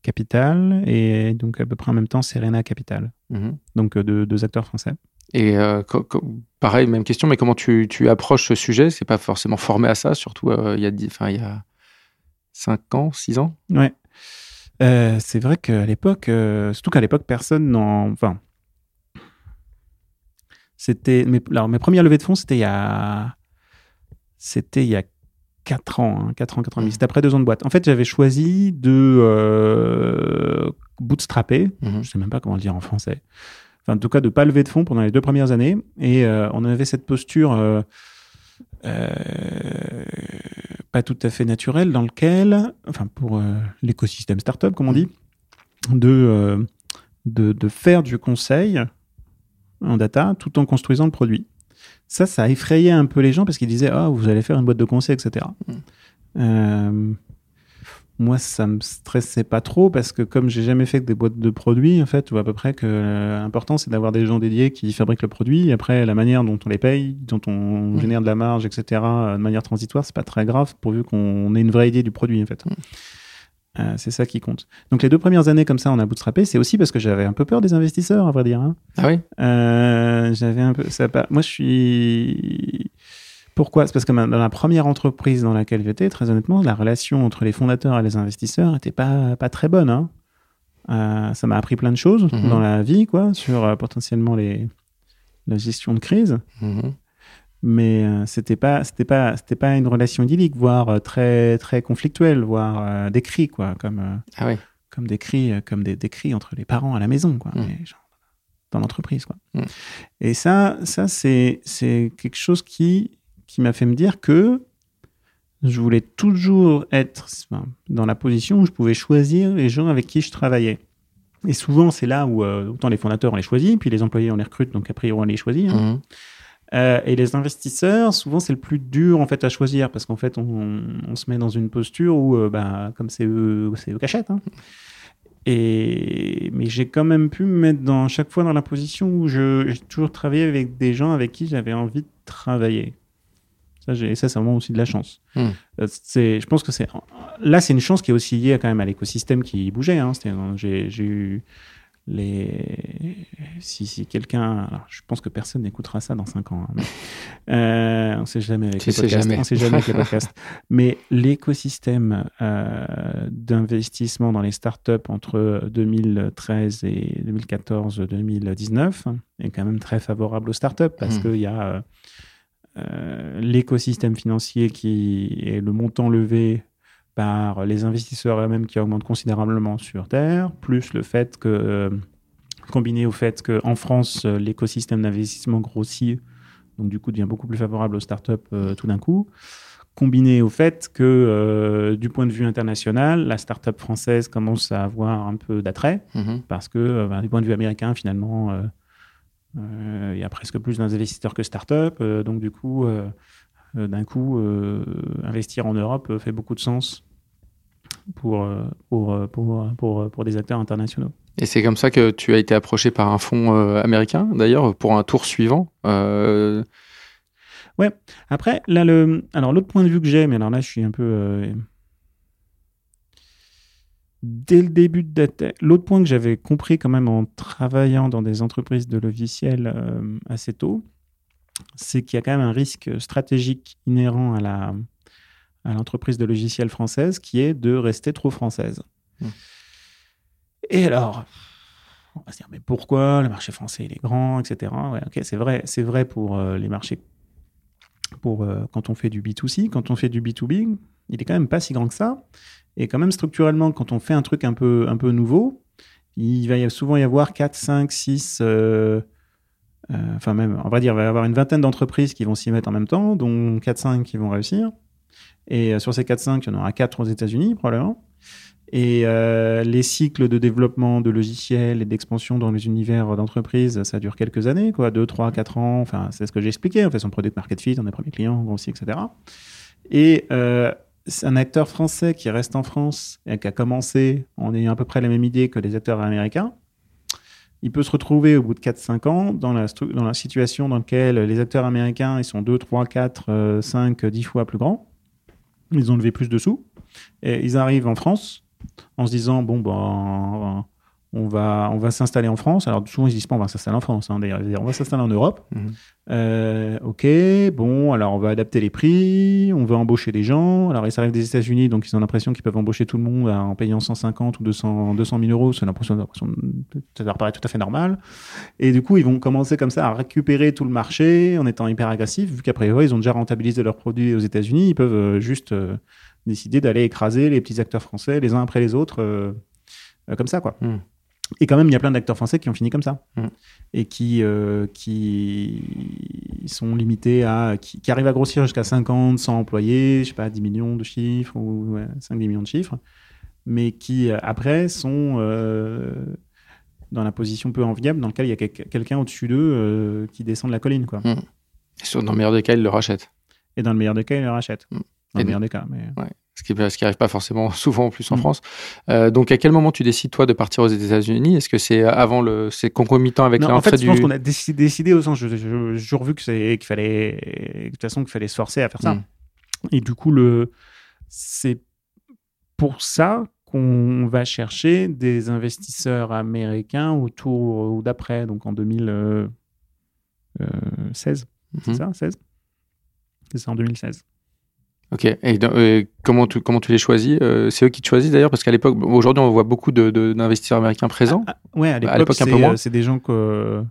Capital et donc à peu près en même temps Serena Capital. Mhm. Donc euh, deux, deux acteurs français. Et euh, pareil, même question, mais comment tu, tu approches ce sujet? C'est pas forcément formé à ça, surtout euh, il y a enfin, il y a 5 ans, 6 ans? Ouais. C'est vrai qu'à l'époque, surtout qu'à l'époque, personne n'en. Enfin. C'était. Mes, alors, mes premières levées de fonds, c'était il y a. C'était il y a 4 ans, hein, 4 ans, 4 ans. Mhm. C'était après deux ans de boîte. En fait, j'avais choisi de euh, bootstrapper. Mhm. Je sais même pas comment le dire en français. Enfin, en tout cas, de pas lever de fonds pendant les deux premières années. Et euh, on avait cette posture euh, pas tout à fait naturelle dans lequel, enfin, pour l'écosystème startup, comme on dit, de, de, de faire du conseil en data tout en construisant le produit. Ça, ça effrayait un peu les gens parce qu'ils disaient Ah, vous allez faire une boîte de conseil, etc. Mm. Euh, moi, ça me stressait pas trop parce que comme j'ai jamais fait que des boîtes de produits, en fait, ou à peu près que euh, l'important c'est d'avoir des gens dédiés qui fabriquent le produit. Et après, la manière dont on les paye, dont on Mm. génère de la marge, etc., de manière transitoire, c'est pas très grave pourvu qu'on ait une vraie idée du produit, en fait. Mm. Euh, c'est ça qui compte. Donc les deux premières années comme ça, on a bootstrappé, c'est aussi parce que j'avais un peu peur des investisseurs, à vrai dire. hein. Ah oui? Euh, j'avais un peu ça moi je suis pourquoi? C'est parce que ma- dans la première entreprise dans laquelle j'étais très honnêtement la relation entre les fondateurs et les investisseurs était pas pas très bonne hein. Euh, ça m'a appris plein de choses Mhm. dans la vie quoi sur potentiellement les la gestion de crise Mhm. Mais euh, c'était pas c'était pas c'était pas une relation idyllique voire euh, très très conflictuelle voire euh, des cris quoi comme euh, Ah oui comme des cris, euh, comme des, des cris entre les parents à la maison, quoi, Mm. mais genre dans l'entreprise, quoi. Mm. Et ça, ça c'est c'est quelque chose qui qui m'a fait me dire que je voulais toujours être enfin, dans la position où je pouvais choisir les gens avec qui je travaillais. Et souvent, c'est là où euh, autant les fondateurs on les choisit, puis les employés on les recrute, donc après on les choisit. hein. Mhm. Euh, et les investisseurs, souvent, c'est le plus dur en fait à choisir parce qu'en fait, on, on se met dans une posture où, euh, bah, comme c'est eux, c'est eux achètent. hein. Et mais j'ai quand même pu me mettre dans chaque fois dans la position où je- j'ai toujours travaillé avec des gens avec qui j'avais envie de travailler. Ça, j'ai- ça c'est vraiment aussi de la chance. Hmm. Euh, C'est, je pense que c'est là, c'est une chance qui est aussi liée quand même à l'écosystème qui bougeait. Hein. J'ai eu les si, si quelqu'un alors, je pense que personne n'écoutera ça dans 5 ans hein, mais, euh, on sait jamais avec Tu les podcasts jamais. on sait jamais avec les podcasts mais l'écosystème euh, d'investissement dans les startups entre 2013 et 2014 2019 est quand même très favorable aux startups parce Mhm. qu'il y a euh, l'écosystème financier qui est le montant levé par les investisseurs eux-mêmes qui augmentent considérablement sur Terre, plus le fait que, euh, combiné au fait qu'en France, euh, l'écosystème d'investissement grossit, donc du coup devient beaucoup plus favorable aux startups euh, tout d'un coup, combiné au fait que euh, du point de vue international, la startup française commence à avoir un peu d'attrait, Mhm. parce que euh, ben, du point de vue américain, finalement, euh, il y a presque plus d'investisseurs que startups, euh, donc du coup, d'un coup, investir en Europe fait beaucoup de sens pour, euh, pour, euh, pour, euh, pour, pour des acteurs internationaux. Et c'est comme ça que tu as été approché par un fonds américain, d'ailleurs, pour un tour suivant. Euh, Après, là, le, alors l'autre point de vue que j'ai, mais alors là, je suis un peu. euh, dès le début de l'autre point que j'avais compris quand même en travaillant dans des entreprises de logiciels euh, assez tôt, c'est qu'il y a quand même un risque stratégique inhérent à la à l'entreprise de logiciels française qui est de rester trop française. Mmh. Et alors, on va se dire, mais pourquoi le marché français il est grand, etc. Ouais, ok, c'est vrai, c'est vrai pour euh, les marchés, pour euh, quand on fait du B2C, quand on fait du B2B, il est quand même pas si grand que ça. Et quand même structurellement, quand on fait un truc un peu, un peu nouveau, il va souvent y avoir 4, 5, 6, enfin même, on va dire, il va y avoir une vingtaine d'entreprises qui vont s'y mettre en même temps, dont 4, 5 qui vont réussir. Et euh, sur ces 4-5, il y en aura 4 aux États-Unis, probablement. Et euh, les cycles de développement de logiciels et d'expansion dans les univers d'entreprise, ça dure quelques années, quoi, 2, 3, 4 ans. Enfin, c'est ce que j'ai expliqué. On fait son product market fit, on est premier client, aussi, etc. Et euh, un acteur français qui reste en France et qui a commencé en ayant à peu près la même idée que les acteurs américains. Il peut se retrouver au bout de 4-5 ans dans la, dans la situation dans laquelle les acteurs américains ils sont 2, 3, 4, 5, 10 fois plus grands ils ont levé plus de sous. Et ils arrivent en France en se disant bon, ben, on va, on va s'installer en France. Alors, souvent, ils disent pas on va s'installer en France. Hein, d'ailleurs, on va s'installer en Europe. Mhm. Euh, ok, bon, alors on va adapter les prix, on va embaucher des gens. Alors, ils arrivent des États-Unis, donc ils ont l'impression qu'ils peuvent embaucher tout le monde en payant 150 ou 200, 200 000 euros. C'est l'impression, ça leur paraît tout à fait normal. Et du coup, ils vont commencer comme ça à récupérer tout le marché en étant hyper agressifs, vu qu'après, ils ont déjà rentabilisé leurs produits aux États-Unis. Ils peuvent euh, juste euh, décider d'aller écraser les petits acteurs français les uns après les autres, comme ça, quoi. Hmm. Et quand même, il y a plein d'acteurs français qui ont fini comme ça. Mm. Et qui, euh, qui sont limités à. Qui, arrivent à grossir jusqu'à 50, 100 employés, je sais pas, 10 millions de chiffres ou 5-10 millions de chiffres. Mais qui, euh, après, sont euh, dans la position peu enviable dans laquelle il y a quelqu'un au-dessus d'eux qui descend de la colline. Quoi. Mm. Et dans le meilleur des cas, ils le rachètent. Et dans le meilleur des cas, ils le rachètent. Mm. Dans le meilleur des cas. Mais ce qui n'arrive pas forcément souvent en plus en mm. France. Euh, donc, à quel moment tu décides, toi, de partir aux États-Unis? Est-ce que c'est avant le. C'est concomitant avec l'entrée en fait, du. Je pense qu'on a décidé, décidé, au sens. J'ai toujours vu qu'il fallait. De toute façon, qu'il fallait se forcer à faire ça. Mm. Et du coup, le c'est pour ça qu'on va chercher des investisseurs américains autour ou d'après, donc en 2016. C'est mm-hmm. ça 16 C'est ça, en 2016. Ok. Et euh, comment, tu, comment tu les choisis euh, C'est eux qui te choisissent d'ailleurs Parce qu'à l'époque, aujourd'hui, on voit beaucoup d'investisseurs de, américains présents. Ah, ah, ouais, à l'époque, c'est des gens que.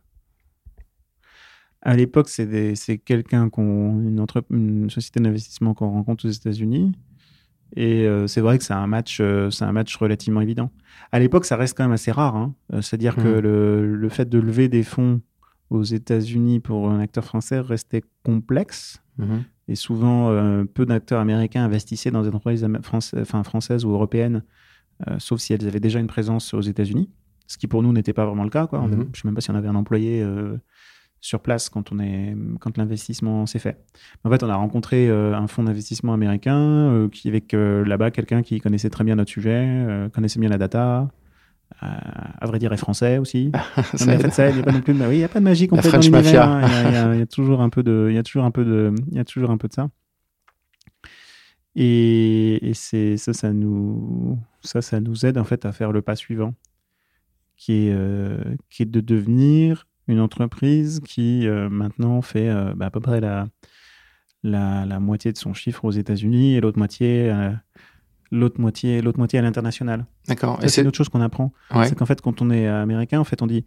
À l'époque, c'est quelqu'un qu'on. Une, une société d'investissement qu'on rencontre aux États-Unis. Et euh, c'est vrai que c'est un match, c'est un match relativement évident. À l'époque, ça reste quand même assez rare. Hein. C'est-à-dire que mmh. le, le, fait de lever des fonds aux États-Unis pour un acteur français restait complexe. Mmh. Et souvent, euh, peu d'acteurs américains investissaient dans des entreprises françaises ou européennes, euh, sauf si elles avaient déjà une présence aux États-Unis, ce qui pour nous n'était pas vraiment le cas. Quoi. Mhm. je ne sais même pas si on avait un employé euh, sur place quand, on est, quand l'investissement s'est fait. En fait, on a rencontré un fonds d'investissement américain qui, avec là-bas quelqu'un qui connaissait très bien notre sujet, connaissait bien la data, euh, à vrai dire, est français aussi. il n'y a pas non plus de, oui, il y a pas de magie complète dans l'univers. Hein. Il y, a toujours un peu de, il y a toujours un peu de, il y a toujours un peu de ça. Et, c'est ça, ça nous, ça, ça nous aide en fait à faire le pas suivant, qui est, euh, qui est de devenir une entreprise qui euh, maintenant fait bah, à peu près la, la, la, moitié de son chiffre aux États-Unis et l'autre moitié l'autre moitié, l'autre moitié à l'international. D'accord. Et c'est une autre chose qu'on apprend. C'est qu'en fait, quand on est américain, en fait, on dit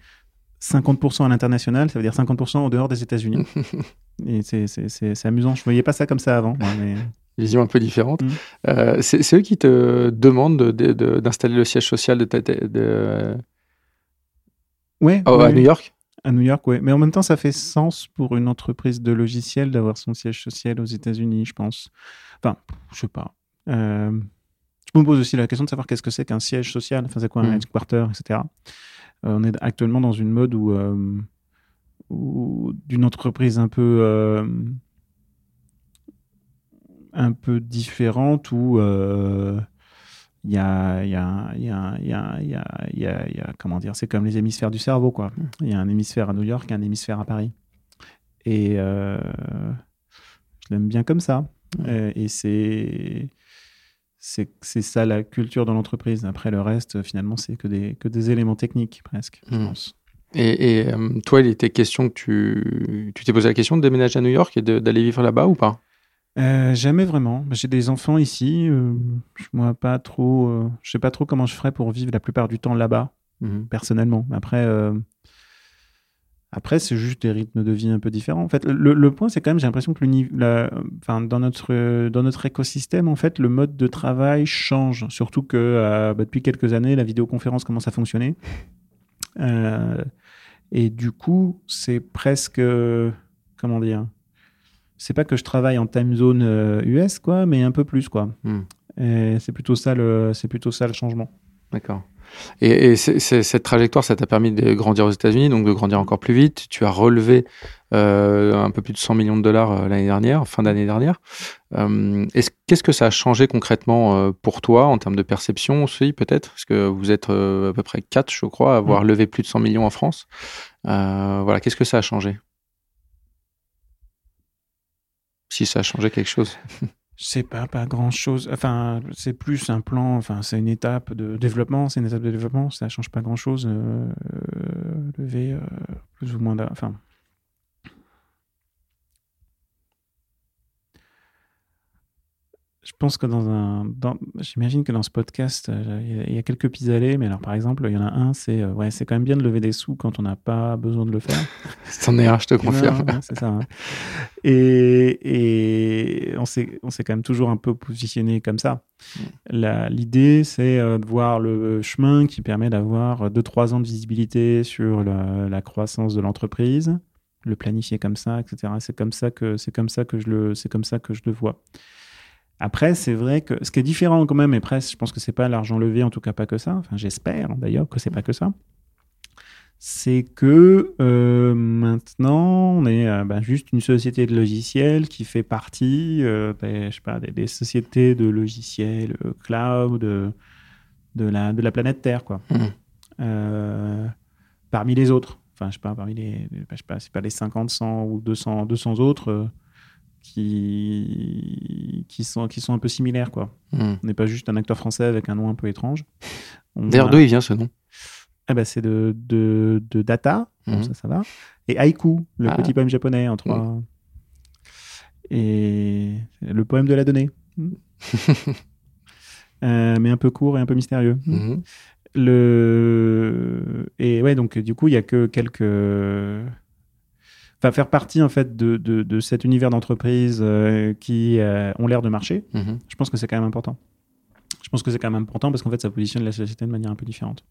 50% à l'international, ça veut dire 50% en dehors des États-Unis. et c'est amusant. Je ne voyais pas ça comme ça avant. mais... Vision un peu différente. Mm. Euh, c'est eux qui te demandent d'installer le siège social de, de... Ouais, oh, à New York? À New York, oui. Mais en même temps, ça fait sens pour une entreprise de logiciel d'avoir son siège social aux États-Unis, je pense. Enfin, je sais pas. Euh, je me pose aussi la question de savoir qu'est-ce que c'est qu'un siège social, enfin c'est quoi un mm. headquarter, etc. Euh, on est actuellement dans une mode où, euh, d'une entreprise un peu euh, un peu différente où il y a, y, a, y, a, y, a, y, a, y a, comment dire, c'est comme les hémisphères du cerveau, quoi. Il y a un hémisphère à New York et un hémisphère à Paris. Et je l'aime bien comme ça. Mm. et c'est c'est ça la culture dans l'entreprise. Après, le reste, finalement, c'est que des, que des éléments techniques, presque, je hmm. pense. Et, toi, il était question que tu tu t'es posé la question de déménager à New York et d'aller vivre là-bas ou pas? Jamais vraiment. J'ai des enfants ici. moi, pas trop. je sais pas trop comment je ferais pour vivre la plupart du temps là-bas, mmh personnellement. Après, après, c'est juste des rythmes de vie un peu différents. En fait, le, point, c'est quand même, j'ai l'impression que enfin, dans notre dans notre écosystème, en fait, le mode de travail change. Surtout que euh, bah, depuis quelques années, la vidéoconférence commence à fonctionner. Euh, et du coup, c'est presque, comment dire, c'est pas que je travaille en time zone US, euh, quoi, mais un peu plus, quoi. Hmm. C'est plutôt ça le, c'est plutôt ça le changement. D'accord. Et, cette trajectoire, ça t'a permis de grandir aux États-Unis, donc de grandir encore plus vite. Tu as relevé euh, un peu plus de 100 millions de dollars euh, l'année dernière, fin d'année dernière. Euh, Qu'est-ce que ça a changé concrètement pour toi en termes de perception aussi, peut-être? Parce que vous êtes à peu près 4, je crois, à avoir mm. levé plus de 100 millions en France. voilà, qu'est-ce que ça a changé? Si ça a changé quelque chose Sais pas, pas grand chose. Enfin, c'est plus un plan, enfin, c'est une étape de développement, c'est une étape de développement, ça change pas grand chose. Euh, lever euh, plus ou moins. Enfin, je pense que dans un. J'imagine que dans ce podcast, euh, il y, a quelques pis-aller, mais alors par exemple, il y en a un, c'est euh, ouais, c'est quand même bien de lever des sous quand on n'a pas besoin de le faire. C'en est un, je te confirme. c'est ça. Hein. Et, et, on s'est quand même toujours un peu positionné comme ça. L'idée, c'est euh, de voir le chemin qui permet d'avoir 2-3 ans de visibilité sur la, la croissance de l'entreprise, le planifier comme ça, etc. C'est comme ça que c'est comme ça que je le c'est comme ça que je le vois. Après, c'est vrai que ce qui est différent quand même, et presque, je pense que c'est pas l'argent levé, en tout cas pas que ça. Enfin, j'espère d'ailleurs que c'est pas que ça. C'est que euh, maintenant, on est euh, bah, juste une société de logiciels qui fait partie euh, des, je sais pas, des, sociétés de logiciels cloud de, la, de la planète Terre, quoi. Mmh. parmi les autres. Enfin, je sais pas, parmi les, je sais pas, c'est pas les 50, 100 ou 200, 200 autres qui, qui, sont, qui sont un peu similaires. Quoi. Hmm. On n'est pas juste un acteur français avec un nom un peu étrange. D'ailleurs, d'où il vient ce nom? Eh ben, C'est de, de, de, Data, hmm. ça, ça va. Et Haiku, le ah. petit poème japonais en trois. Hmm. Et le poème de la donnée. Euh, mais un peu court et un peu mystérieux. Le... Et ouais, donc du coup, il n'y a que quelques enfin, faire partie en fait de, de, cet univers d'entreprise euh, qui euh, ont l'air de marcher, mhm. je pense que c'est quand même important. Je pense que c'est quand même important parce qu'en fait, ça positionne la société de manière un peu différente.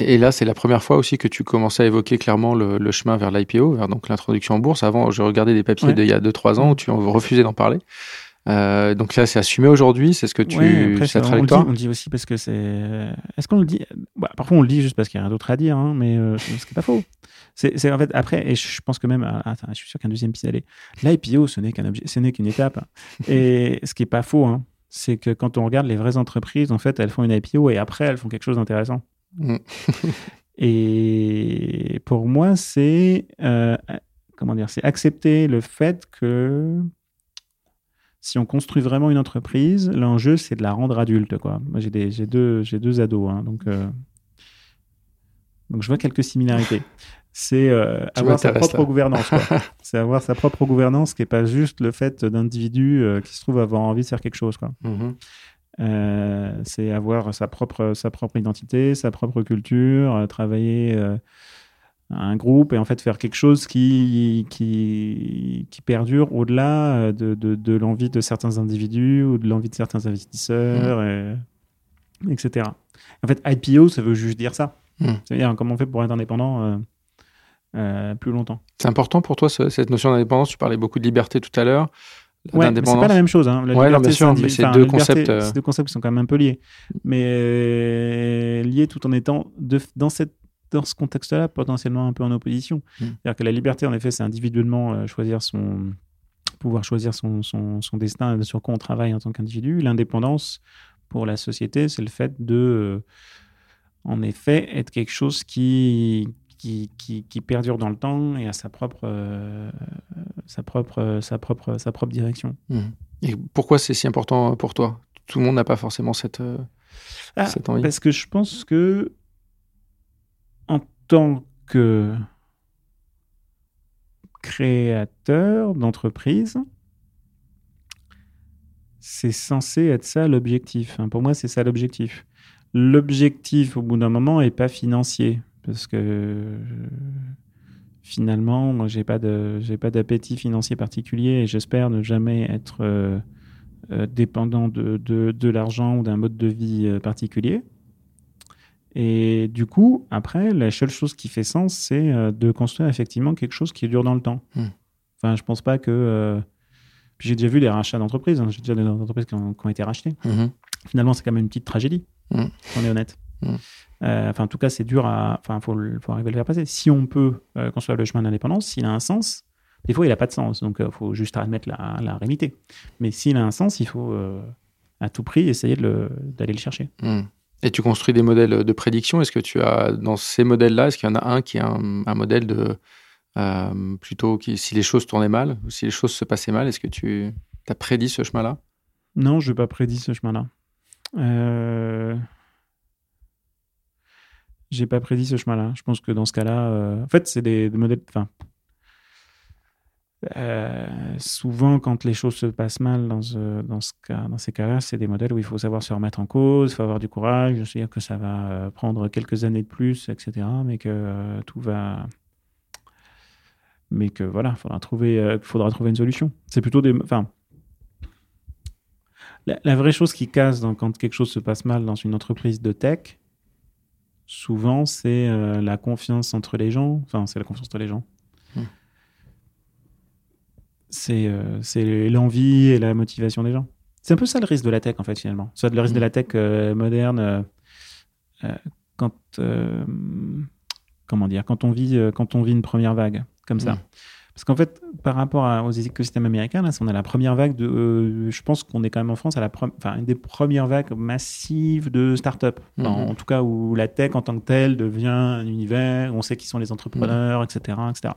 Et là, c'est la première fois aussi que tu commençais à évoquer clairement le, chemin vers l'IPO, vers donc l'introduction en bourse. Avant, je regardais des papiers d'il y a 2-3 ans où tu refusais d'en parler. Euh, donc là, c'est assumé aujourd'hui, c'est ce que tu. Ouais, après, on, le dit, on le dit aussi parce que c'est. Est-ce qu'on le dit bah, Parfois, on le dit juste parce qu'il y a rien d'autre à dire, hein, mais euh, ce qui n'est pas faux. C'est en fait après, et je pense que même. Ah, attends, je suis sûr qu'un deuxième piste allait. L'IPO, ce n'est qu'un ce n'est qu'une étape. et ce qui n'est pas faux, hein, c'est que quand on regarde les vraies entreprises, en fait, elles font une IPO et après, elles font quelque chose d'intéressant. Mm. et pour moi, c'est. Euh, comment dire C'est accepter le fait que si on construit vraiment une entreprise, l'enjeu, c'est de la rendre adulte. Quoi. Moi, j'ai, deux, deux ados, hein, donc, euh, donc je vois quelques similarités. C'est euh, avoir sa propre gouvernance. c'est avoir sa propre gouvernance qui n'est pas juste le fait d'individus euh, qui se trouvent avoir envie de faire quelque chose. Quoi. Mm-hmm. c'est avoir sa propre, sa propre identité, sa propre culture, travailler un groupe et en fait faire quelque chose qui, qui, qui perdure au-delà de, de, de l'envie de certains individus ou de l'envie de certains investisseurs, mmh. etc. En fait, IPO, ça veut juste dire ça. Mmh. C'est-à-dire comment on fait pour être indépendant euh, euh, plus longtemps. C'est important pour toi cette notion d'indépendance? Tu parlais beaucoup de liberté tout à l'heure. Ouais, c'est pas la même chose. Hein. La bien sûr, c'est deux concepts. Euh, deux concepts qui sont quand même un peu liés, mais liés tout en étant de, dans cette dans ce contexte-là, potentiellement un peu en opposition. Mmh. C'est-à-dire que la liberté, en effet, c'est individuellement euh, choisir son pouvoir choisir son, son, son, destin sur quoi on travaille en tant qu'individu. L'indépendance, pour la société, c'est le fait de, euh, en effet, être quelque chose qui, qui, qui, perdure dans le temps et à sa propre, euh, sa propre, sa propre, sa propre direction. Mmh. Et pourquoi c'est si important pour toi? Tout le monde n'a pas forcément cette, ah, cette envie. Parce que je pense que tant que créateur d'entreprise, c'est censé être ça l'objectif. Hein. Pour moi, c'est ça l'objectif. L'objectif, au bout d'un moment, n'est pas financier. Parce que finalement, moi, de, j'ai pas d'appétit financier particulier et j'espère ne jamais être euh, euh, dépendant de, de, l'argent ou d'un mode de vie euh, particulier. Et du coup, après, la seule chose qui fait sens, c'est de construire effectivement quelque chose qui dure dans le temps. Hmm. Enfin, je pense pas que. j'ai déjà vu des rachats d'entreprises. Hein. J'ai déjà des entreprises qui ont, été rachetées. Hmm. Finalement, c'est quand même une petite tragédie. Hmm. On est honnête. Euh, enfin, en tout cas, c'est dur à. Enfin, faut, faut arriver à le faire passer. Si on peut euh, construire le chemin d'indépendance, s'il a un sens, des fois, il n'a pas de sens. Donc, il euh, faut juste admettre la, la réalité. Mais s'il a un sens, il faut à tout prix essayer d'aller le, chercher. Et tu construis des modèles de prédiction. Est-ce que tu as, dans ces modèles-là, est-ce qu'il y en a un qui est un, modèle de. plutôt qui, si les choses tournaient mal, ou si les choses se passaient mal, est-ce que tu as prédit ce chemin-là? Non, je n'ai pas prédit ce chemin-là. Euh j'ai pas prédit ce chemin-là. Je pense que dans ce cas-là, euh, en fait, c'est des, modèles. Enfin, euh, souvent, quand les choses se passent mal dans, ce, dans, ce cas, dans ces cas-là, c'est des modèles où il faut savoir se remettre en cause, il faut avoir du courage, sais dire que ça va euh, prendre quelques années de plus, etc. Mais que tout va. Mais que voilà, il faudra trouver, faudra trouver une solution. C'est plutôt des. Enfin, la, vraie chose qui casse quand quelque chose se passe mal dans une entreprise de tech, souvent, c'est euh, la confiance entre les gens. Enfin, c'est la confiance entre les gens. Hmm. Euh, c'est l'envie et la motivation des gens. C'est un peu ça le risque de la tech, en fait, finalement. C'est le risque de la hmm. tech euh, moderne. quand, comment dire, quand on, vit, quand on vit une première vague, comme ça. Hmm. Parce qu'en fait, par rapport aux écosystèmes américains, là, on a la première vague de. Euh, je pense qu'on est quand même en France à la enfin, une des premières vagues massives de start-up. Mhm. En tout cas, où la tech en tant que telle devient un univers, on sait qui sont les entrepreneurs, etc., mhm. etc.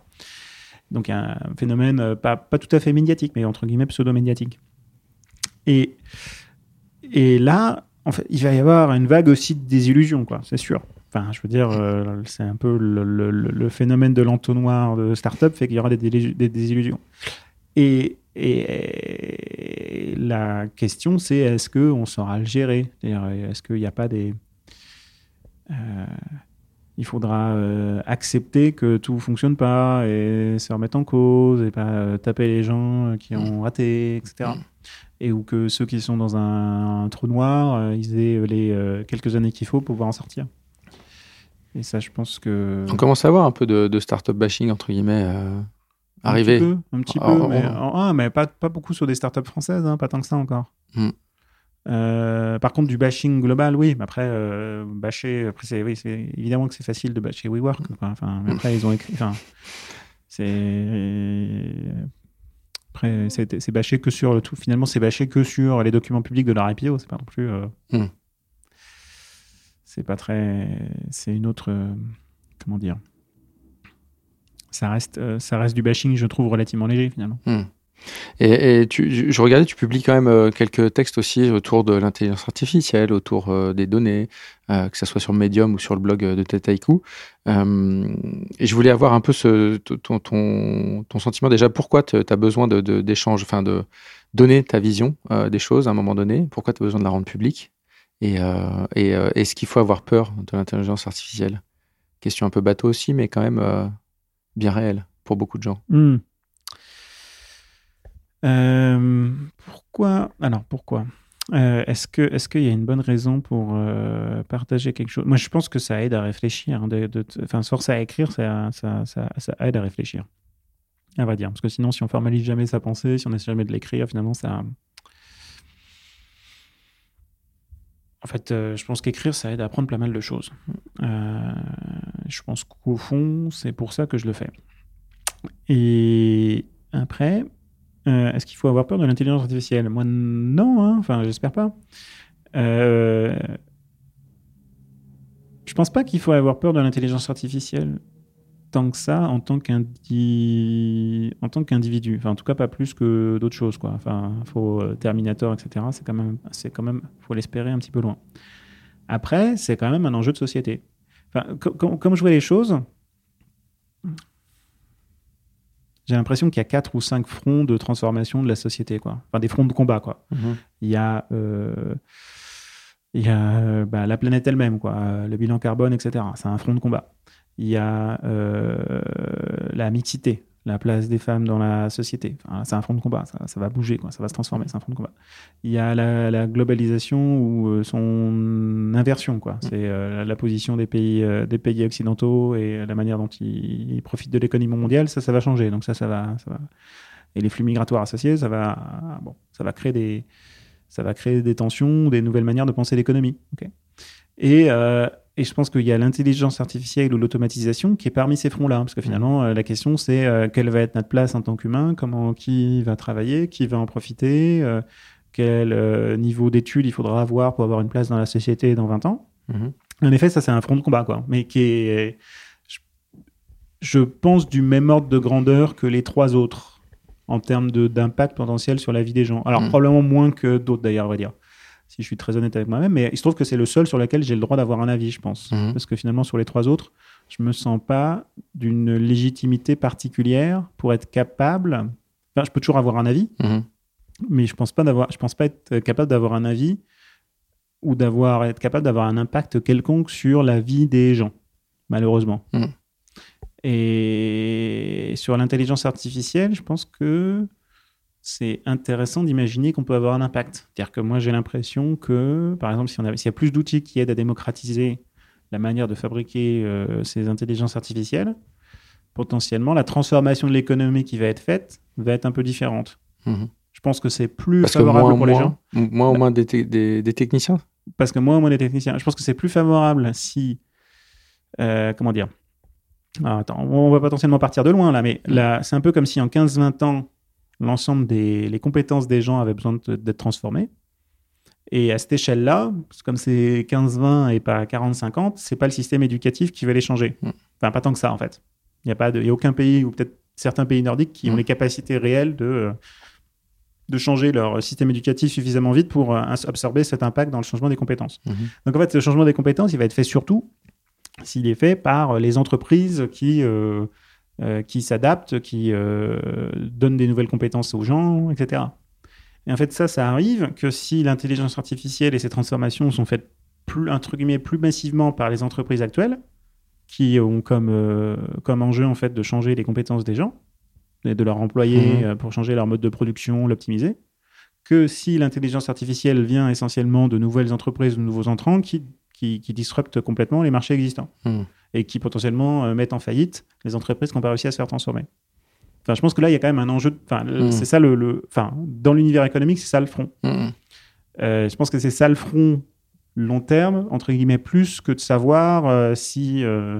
Donc, un phénomène euh, pas, pas tout à fait médiatique, mais entre guillemets pseudo-médiatique. Et, et là, en fait, il va y avoir une vague aussi de désillusion, quoi, c'est sûr. Enfin, je veux dire, euh, c'est un peu le, phénomène de l'entonnoir de start-up fait qu'il y aura des, des désillusions. Et, et, la question, c'est est-ce qu'on saura le gérer? Est-ce qu'il n'y a pas des. Euh, il faudra euh, accepter que tout ne fonctionne pas et se remettre en cause et pas taper les gens qui ont raté, etc. Et ou que ceux qui sont dans un, trou noir, ils aient les quelques années qu'il faut pour pouvoir en sortir. Et ça, je pense que. On commence à voir un peu de, de start-up bashing, entre guillemets, euh, arriver. Un petit peu, un petit peu mais, ah, mais pas, pas, beaucoup sur des start-up françaises, hein, pas tant que ça encore. Hmm. Euh, par contre, du bashing global, oui. Après, euh, bâcher, après, c'est, oui, c'est évidemment que c'est facile de bâcher WeWork. Enfin, mais après, ils ont écrit. Enfin, c'est. Après, c'est, c'est bâché que sur le tout. Finalement, c'est bâché que sur les documents publics de leur IPO. C'est pas non plus. Euh, hmm c'est pas très. C'est une autre. Euh, comment dire ça reste, ça reste du bashing, je trouve, relativement léger finalement. Hmm. Et, je regardais, tu publies quand même euh, quelques textes aussi autour de l'intelligence artificielle, autour des données, que ce soit sur Medium ou sur le blog de Tetaiku. et je voulais avoir un peu ton, sentiment déjà. Pourquoi tu as besoin d'échanges, enfin de donner ta vision des choses à un moment donné? Pourquoi tu as besoin de la rendre publique? Et, euh, euh, est-ce qu'il faut avoir peur de l'intelligence artificielle? Question un peu bateau aussi, mais quand même euh, bien réelle pour beaucoup de gens. Hmm. pourquoi Alors, pourquoi? Est-ce qu'il est y a une bonne raison pour partager quelque chose? Moi, je pense que ça aide à réfléchir. Hein, de, enfin, à écrire, ça, aide à réfléchir. À vrai dire. Parce que sinon, si on formalise jamais sa pensée, si on essaie jamais de l'écrire, finalement, ça, En fait, euh, je pense qu'écrire, ça aide à apprendre plein mal de choses. Euh, je pense qu'au fond, c'est pour ça que je le fais. Et après, euh, est-ce qu'il faut avoir peur de l'intelligence artificielle? Moi, non. Hein. Enfin, j'espère pas. je pense pas qu'il faut avoir peur de l'intelligence artificielle tant que ça en tant qu'individu. Enfin, en tout cas, pas plus que d'autres choses. Quoi. Enfin, faut euh, Terminator, etc. C'est quand même, c'est quand même, faut l'espérer un petit peu loin. Après, c'est quand même un enjeu de société. Enfin, comme je vois les choses, j'ai l'impression qu'il y a quatre ou cinq fronts de transformation de la société, quoi. Enfin, des fronts de combat, quoi. Mhm. Il y a, euh, il y a euh, bah, la planète elle-même, quoi. Le bilan carbone, etc. C'est un front de combat. Il y a euh, la mixité, la place des femmes dans la société. Enfin, c'est un front de combat. Ça, ça va bouger, quoi. Ça va se transformer. C'est un front de combat. Il y a la, la globalisation ou euh, son inversion, quoi. C'est euh, la position des pays, euh, des pays occidentaux et la manière dont ils, ils profitent de l'économie mondiale. Ça, ça va changer. Donc ça, ça va, ça va. Et les flux migratoires associés, ça va, bon, ça va créer des, ça va créer des tensions, des nouvelles manières de penser l'économie. ok? Et, euh, et je pense qu'il y a l'intelligence artificielle ou l'automatisation qui est parmi ces fronts-là, parce que finalement, euh, la question c'est euh, quelle va être notre place en tant qu'humain, comment, qui va travailler, qui va en profiter, euh, quel euh, niveau d'études il faudra avoir pour avoir une place dans la société dans 20 ans. Mhm. En effet, ça c'est un front de combat, quoi, mais qui est, je, je pense, du même ordre de grandeur que les trois autres en termes d'impact potentiel sur la vie des gens. Alors Mhm. probablement moins que d'autres d'ailleurs, on va dire si je suis très honnête avec moi-même, mais il se trouve que c'est le seul sur lequel j'ai le droit d'avoir un avis, je pense. Mhm. Parce que finalement, sur les trois autres, je me sens pas d'une légitimité particulière pour être capable. Enfin, je peux toujours avoir un avis, Mhm. mais je pense pas d'avoir, je pense pas être capable d'avoir un avis ou d'avoir être capable d'avoir un impact quelconque sur la vie des gens, malheureusement. Mhm. Et sur l'intelligence artificielle, je pense que c'est intéressant d'imaginer qu'on peut avoir un impact. C'est-à-dire que moi, j'ai l'impression que, par exemple, si s'il y a plus d'outils qui aident à démocratiser la manière de fabriquer euh, ces intelligences artificielles, potentiellement, la transformation de l'économie qui va être faite va être un peu différente. Mhm. Je pense que c'est plus Parce favorable moins, pour les moins, gens. moins au moins des, te- des, des techniciens. Parce que moi, moi, les techniciens, je pense que c'est plus favorable si. euh, comment dire? Attends, on va potentiellement partir de loin là, mais là, c'est un peu comme si en 15-20 ans, l'ensemble des les compétences des gens avaient besoin d'être transformées. Et à cette échelle-là, comme c'est 15-20 et pas 40-50, c'est pas le système éducatif qui va les changer. Mm. Enfin, pas tant que ça, en fait. Il n'y a, pas de- il y a aucun pays, ou peut-être certains pays nordiques, qui ont Mm. les capacités réelles de, de changer leur système éducatif suffisamment vite pour euh, absorber cet impact dans le changement des compétences. Mhm. Donc en fait, ce changement des compétences, il va être fait surtout s'il est fait par euh, les entreprises qui, euh, euh, qui s'adaptent, qui euh, donnent des nouvelles compétences aux gens, etc. Et en fait, ça, ça arrive que si l'intelligence artificielle et ses transformations sont faites plus, entre guillemets, plus massivement par les entreprises actuelles, qui ont comme, euh, comme enjeu en fait de changer les compétences des gens et de leur employer Mhm. euh, pour changer leur mode de production, l'optimiser, que si l'intelligence artificielle vient essentiellement de nouvelles entreprises, de nouveaux entrants qui, qui, qui disruptent complètement les marchés existants Mhm. et qui potentiellement euh, mettent en faillite les entreprises qui n'ont pas réussi à se faire transformer. Enfin, je pense que là, il y a quand même un enjeu. de- Enfin, Mhm. c'est ça le, le- Enfin, dans l'univers économique, c'est ça le front. Mhm. Euh, je pense que c'est ça le front long terme, entre guillemets, plus que de savoir euh, si euh,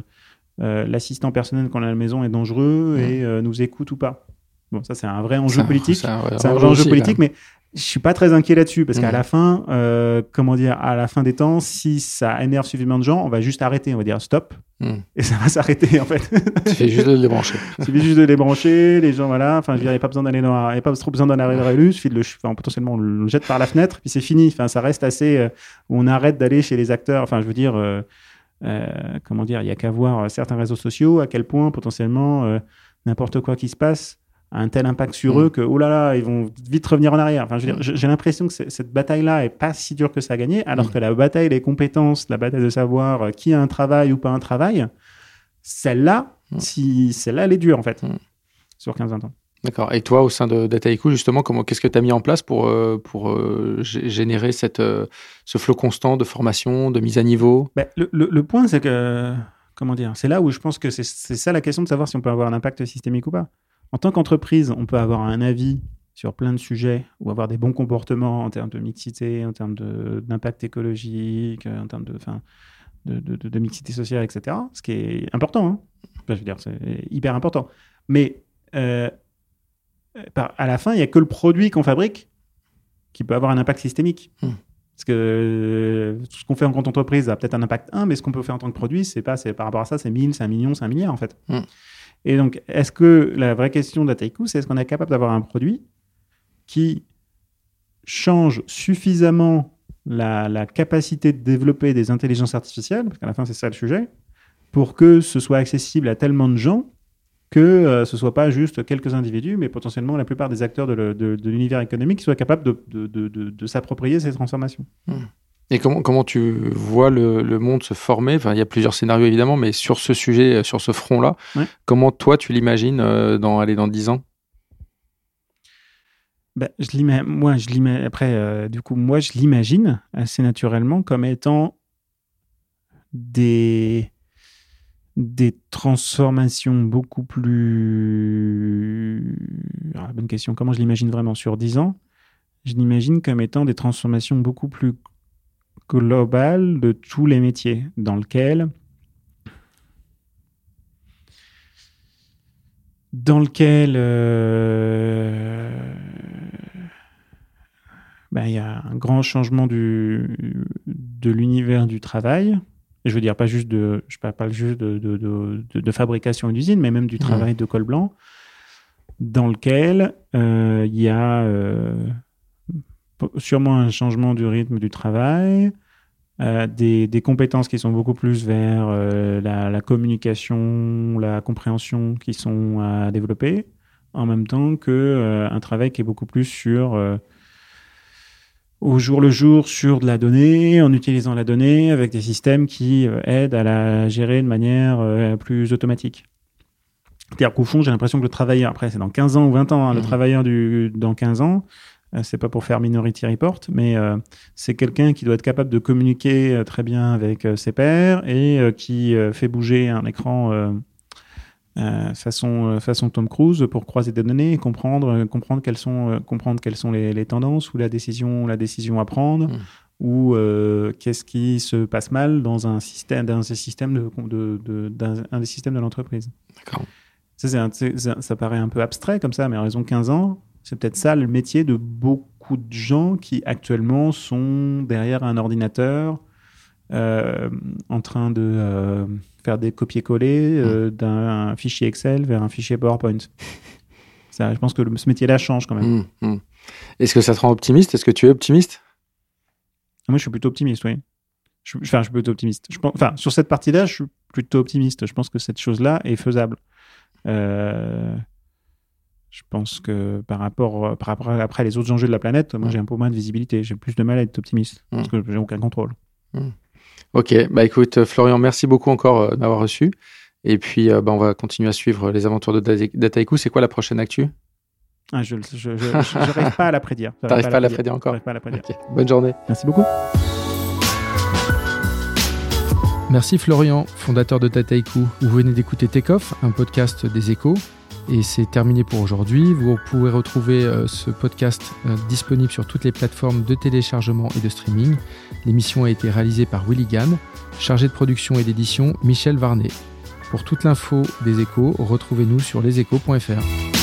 l'assistant personnel qu'on a à la maison est dangereux et nous écoute ou pas. Bon, ça, c'est un vrai enjeu politique. c'est un, C'est un vrai enjeu politique, mais je suis pas très inquiet là-dessus parce qu'à Mhm. la fin, euh, comment dire, à la fin des temps, si ça énerve suffisamment de gens, on va juste arrêter, on va dire stop Mhm. et ça va s'arrêter en fait. Il suffit juste de le débrancher. Il suffit juste de les brancher, les gens, voilà. Enfin, je a pas besoin d'aller dans, la- il y a pas trop besoin d'en arriver suffit de le, enfin, potentiellement, on le jette par la fenêtre, puis c'est fini. Enfin, ça reste assez, euh, on arrête d'aller chez les acteurs. Enfin, je veux dire, euh, comment dire, il y a qu'à voir certains réseaux sociaux, à quel point potentiellement n'importe quoi qui se passe un tel impact sur Mm. eux que, oh là là, ils vont vite revenir en arrière. Enfin, dire, j'ai l'impression que cette bataille-là est pas si dure que ça à gagner, alors Mm. que la bataille des compétences, la bataille de savoir euh, qui a un travail ou pas un travail, celle-là, Mm. si celle-là, elle est dure en fait, Mm. sur 15-20 ans. D'accord. Et toi, au sein de Dataiku, justement, comment, qu'est-ce que tu as mis en place pour, euh, pour euh, gé- générer cette, ce flot constant de formation, de mise à niveau? Ben, le, le- le point, c'est que, comment dire, c'est là où je pense que c'est ça la question de savoir si on peut avoir un impact systémique ou pas. En tant qu'entreprise, on peut avoir un avis sur plein de sujets ou avoir des bons comportements en termes de mixité, en termes d'impact écologique, euh, en termes de, enfin, de, de- de- de mixité sociale, etc. Ce qui est important. hein. Enfin, je veux dire, c'est hyper important. Mais euh, par- à la fin, il n'y a que le produit qu'on fabrique qui peut avoir un impact systémique. Hmm. Parce que euh, tout ce qu'on fait en compte entreprise a peut-être un impact 1, mais ce qu'on peut faire en tant que produit, c'est pas, c'est par rapport à ça, c'est 1000, c'est un million, c'est un milliard en fait. Hmm. Et donc, est-ce que la vraie question d'Ataiku, c'est est-ce qu'on est capable d'avoir un produit qui change suffisamment la, la capacité de développer des intelligences artificielles, parce qu'à la fin, c'est ça le sujet, pour que ce soit accessible à tellement de gens que euh, ce soit pas juste quelques individus, mais potentiellement la plupart des acteurs de, de- de l'univers économique qui soient capables de, de- de- de- de s'approprier ces transformations? Et comment, comment tu vois le, le monde se former? Enfin, Il y a plusieurs scénarios évidemment, mais sur ce sujet, euh, sur ce front-là, Ouais. comment toi tu l'imagines euh, dans, allez, dans 10 ans? Ben, je moi, je après, euh, du coup, moi, je l'imagine assez naturellement comme étant des, des transformations beaucoup plus. Ah, bonne question. Comment je l'imagine vraiment sur 10 ans? Je l'imagine comme étant des transformations beaucoup plus globales de tous les métiers, dans lequel. Dans lequel. euh, ben, il y a un grand changement du, de l'univers du travail. Et je veux dire, pas juste de, je parle pas juste de, de, de, de- de fabrication d'usine, mais même du travail de col blanc, dans lequel euh, il y a euh, sûrement un changement du rythme du travail, euh, des, des compétences qui sont beaucoup plus vers euh, la, la communication, la compréhension qui sont à développer, en même temps que euh, un travail qui est beaucoup plus sur euh, au jour le jour sur de la donnée, en utilisant la donnée avec des systèmes qui aident à la gérer de manière plus automatique. C'est-à-dire qu'au fond, j'ai l'impression que le travailleur, après c'est dans 15 ans ou 20 ans, hein, le Mhm. travailleur du, dans 15 ans, c'est pas pour faire Minority Report, mais euh, c'est quelqu'un qui doit être capable de communiquer euh, très bien avec euh, ses pairs et euh, qui euh, fait bouger un écran euh, euh, façon, euh, façon Tom Cruise pour croiser des données et comprendre, euh, comprendre quelles sont, euh, comprendre quelles sont les, les tendances ou la décision, la décision à prendre Mm. ou euh, qu'est-ce qui se passe mal dans un système, dans un système de, de, de- d'un- un des systèmes de l'entreprise. D'accord. Ça, un- ça, ça paraît un peu abstrait comme ça, mais à raison de 15 ans, c'est peut-être ça le métier de beaucoup de gens qui actuellement sont derrière un ordinateur euh, en train de euh, faire des copier-coller euh, d'un fichier Excel vers un fichier PowerPoint. Ça, je pense que le- ce métier-là change quand même. Hum, hum. Est-ce que ça te rend optimiste? Est-ce que tu es optimiste? Moi, je suis plutôt optimiste, oui. Je, enfin, je suis plutôt optimiste. Je pense, enfin, sur cette partie-là, je suis plutôt optimiste. Je pense que cette chose-là est faisable. Euh, je pense que par rapport, par rapport à, après les autres enjeux de la planète, moi, Mm. j'ai un peu moins de visibilité. J'ai plus de mal à être optimiste Mm. parce que j'ai aucun contrôle. Ok, bah écoute, Florian, merci beaucoup encore euh, de m'avoir reçu. Et puis, euh, bah, on va continuer à suivre les aventures de Data- Dataiku. C'est quoi la prochaine actu? Ah, je n'arrive pas à la prédire. T'arrives pas à la prédire encore pas à la prédire. Bonne journée. Merci beaucoup. Merci Florian, fondateur de Tataiku. Vous venez d'écouter Takeoff, un podcast des échos. Et c'est terminé pour aujourd'hui. Vous pouvez retrouver euh, ce podcast euh, disponible sur toutes les plateformes de téléchargement et de streaming. L'émission a été réalisée par Willy Gann, chargé de production et d'édition Michel Varnet. Pour toute l'info des échos, retrouvez-nous sur leséchos.fr.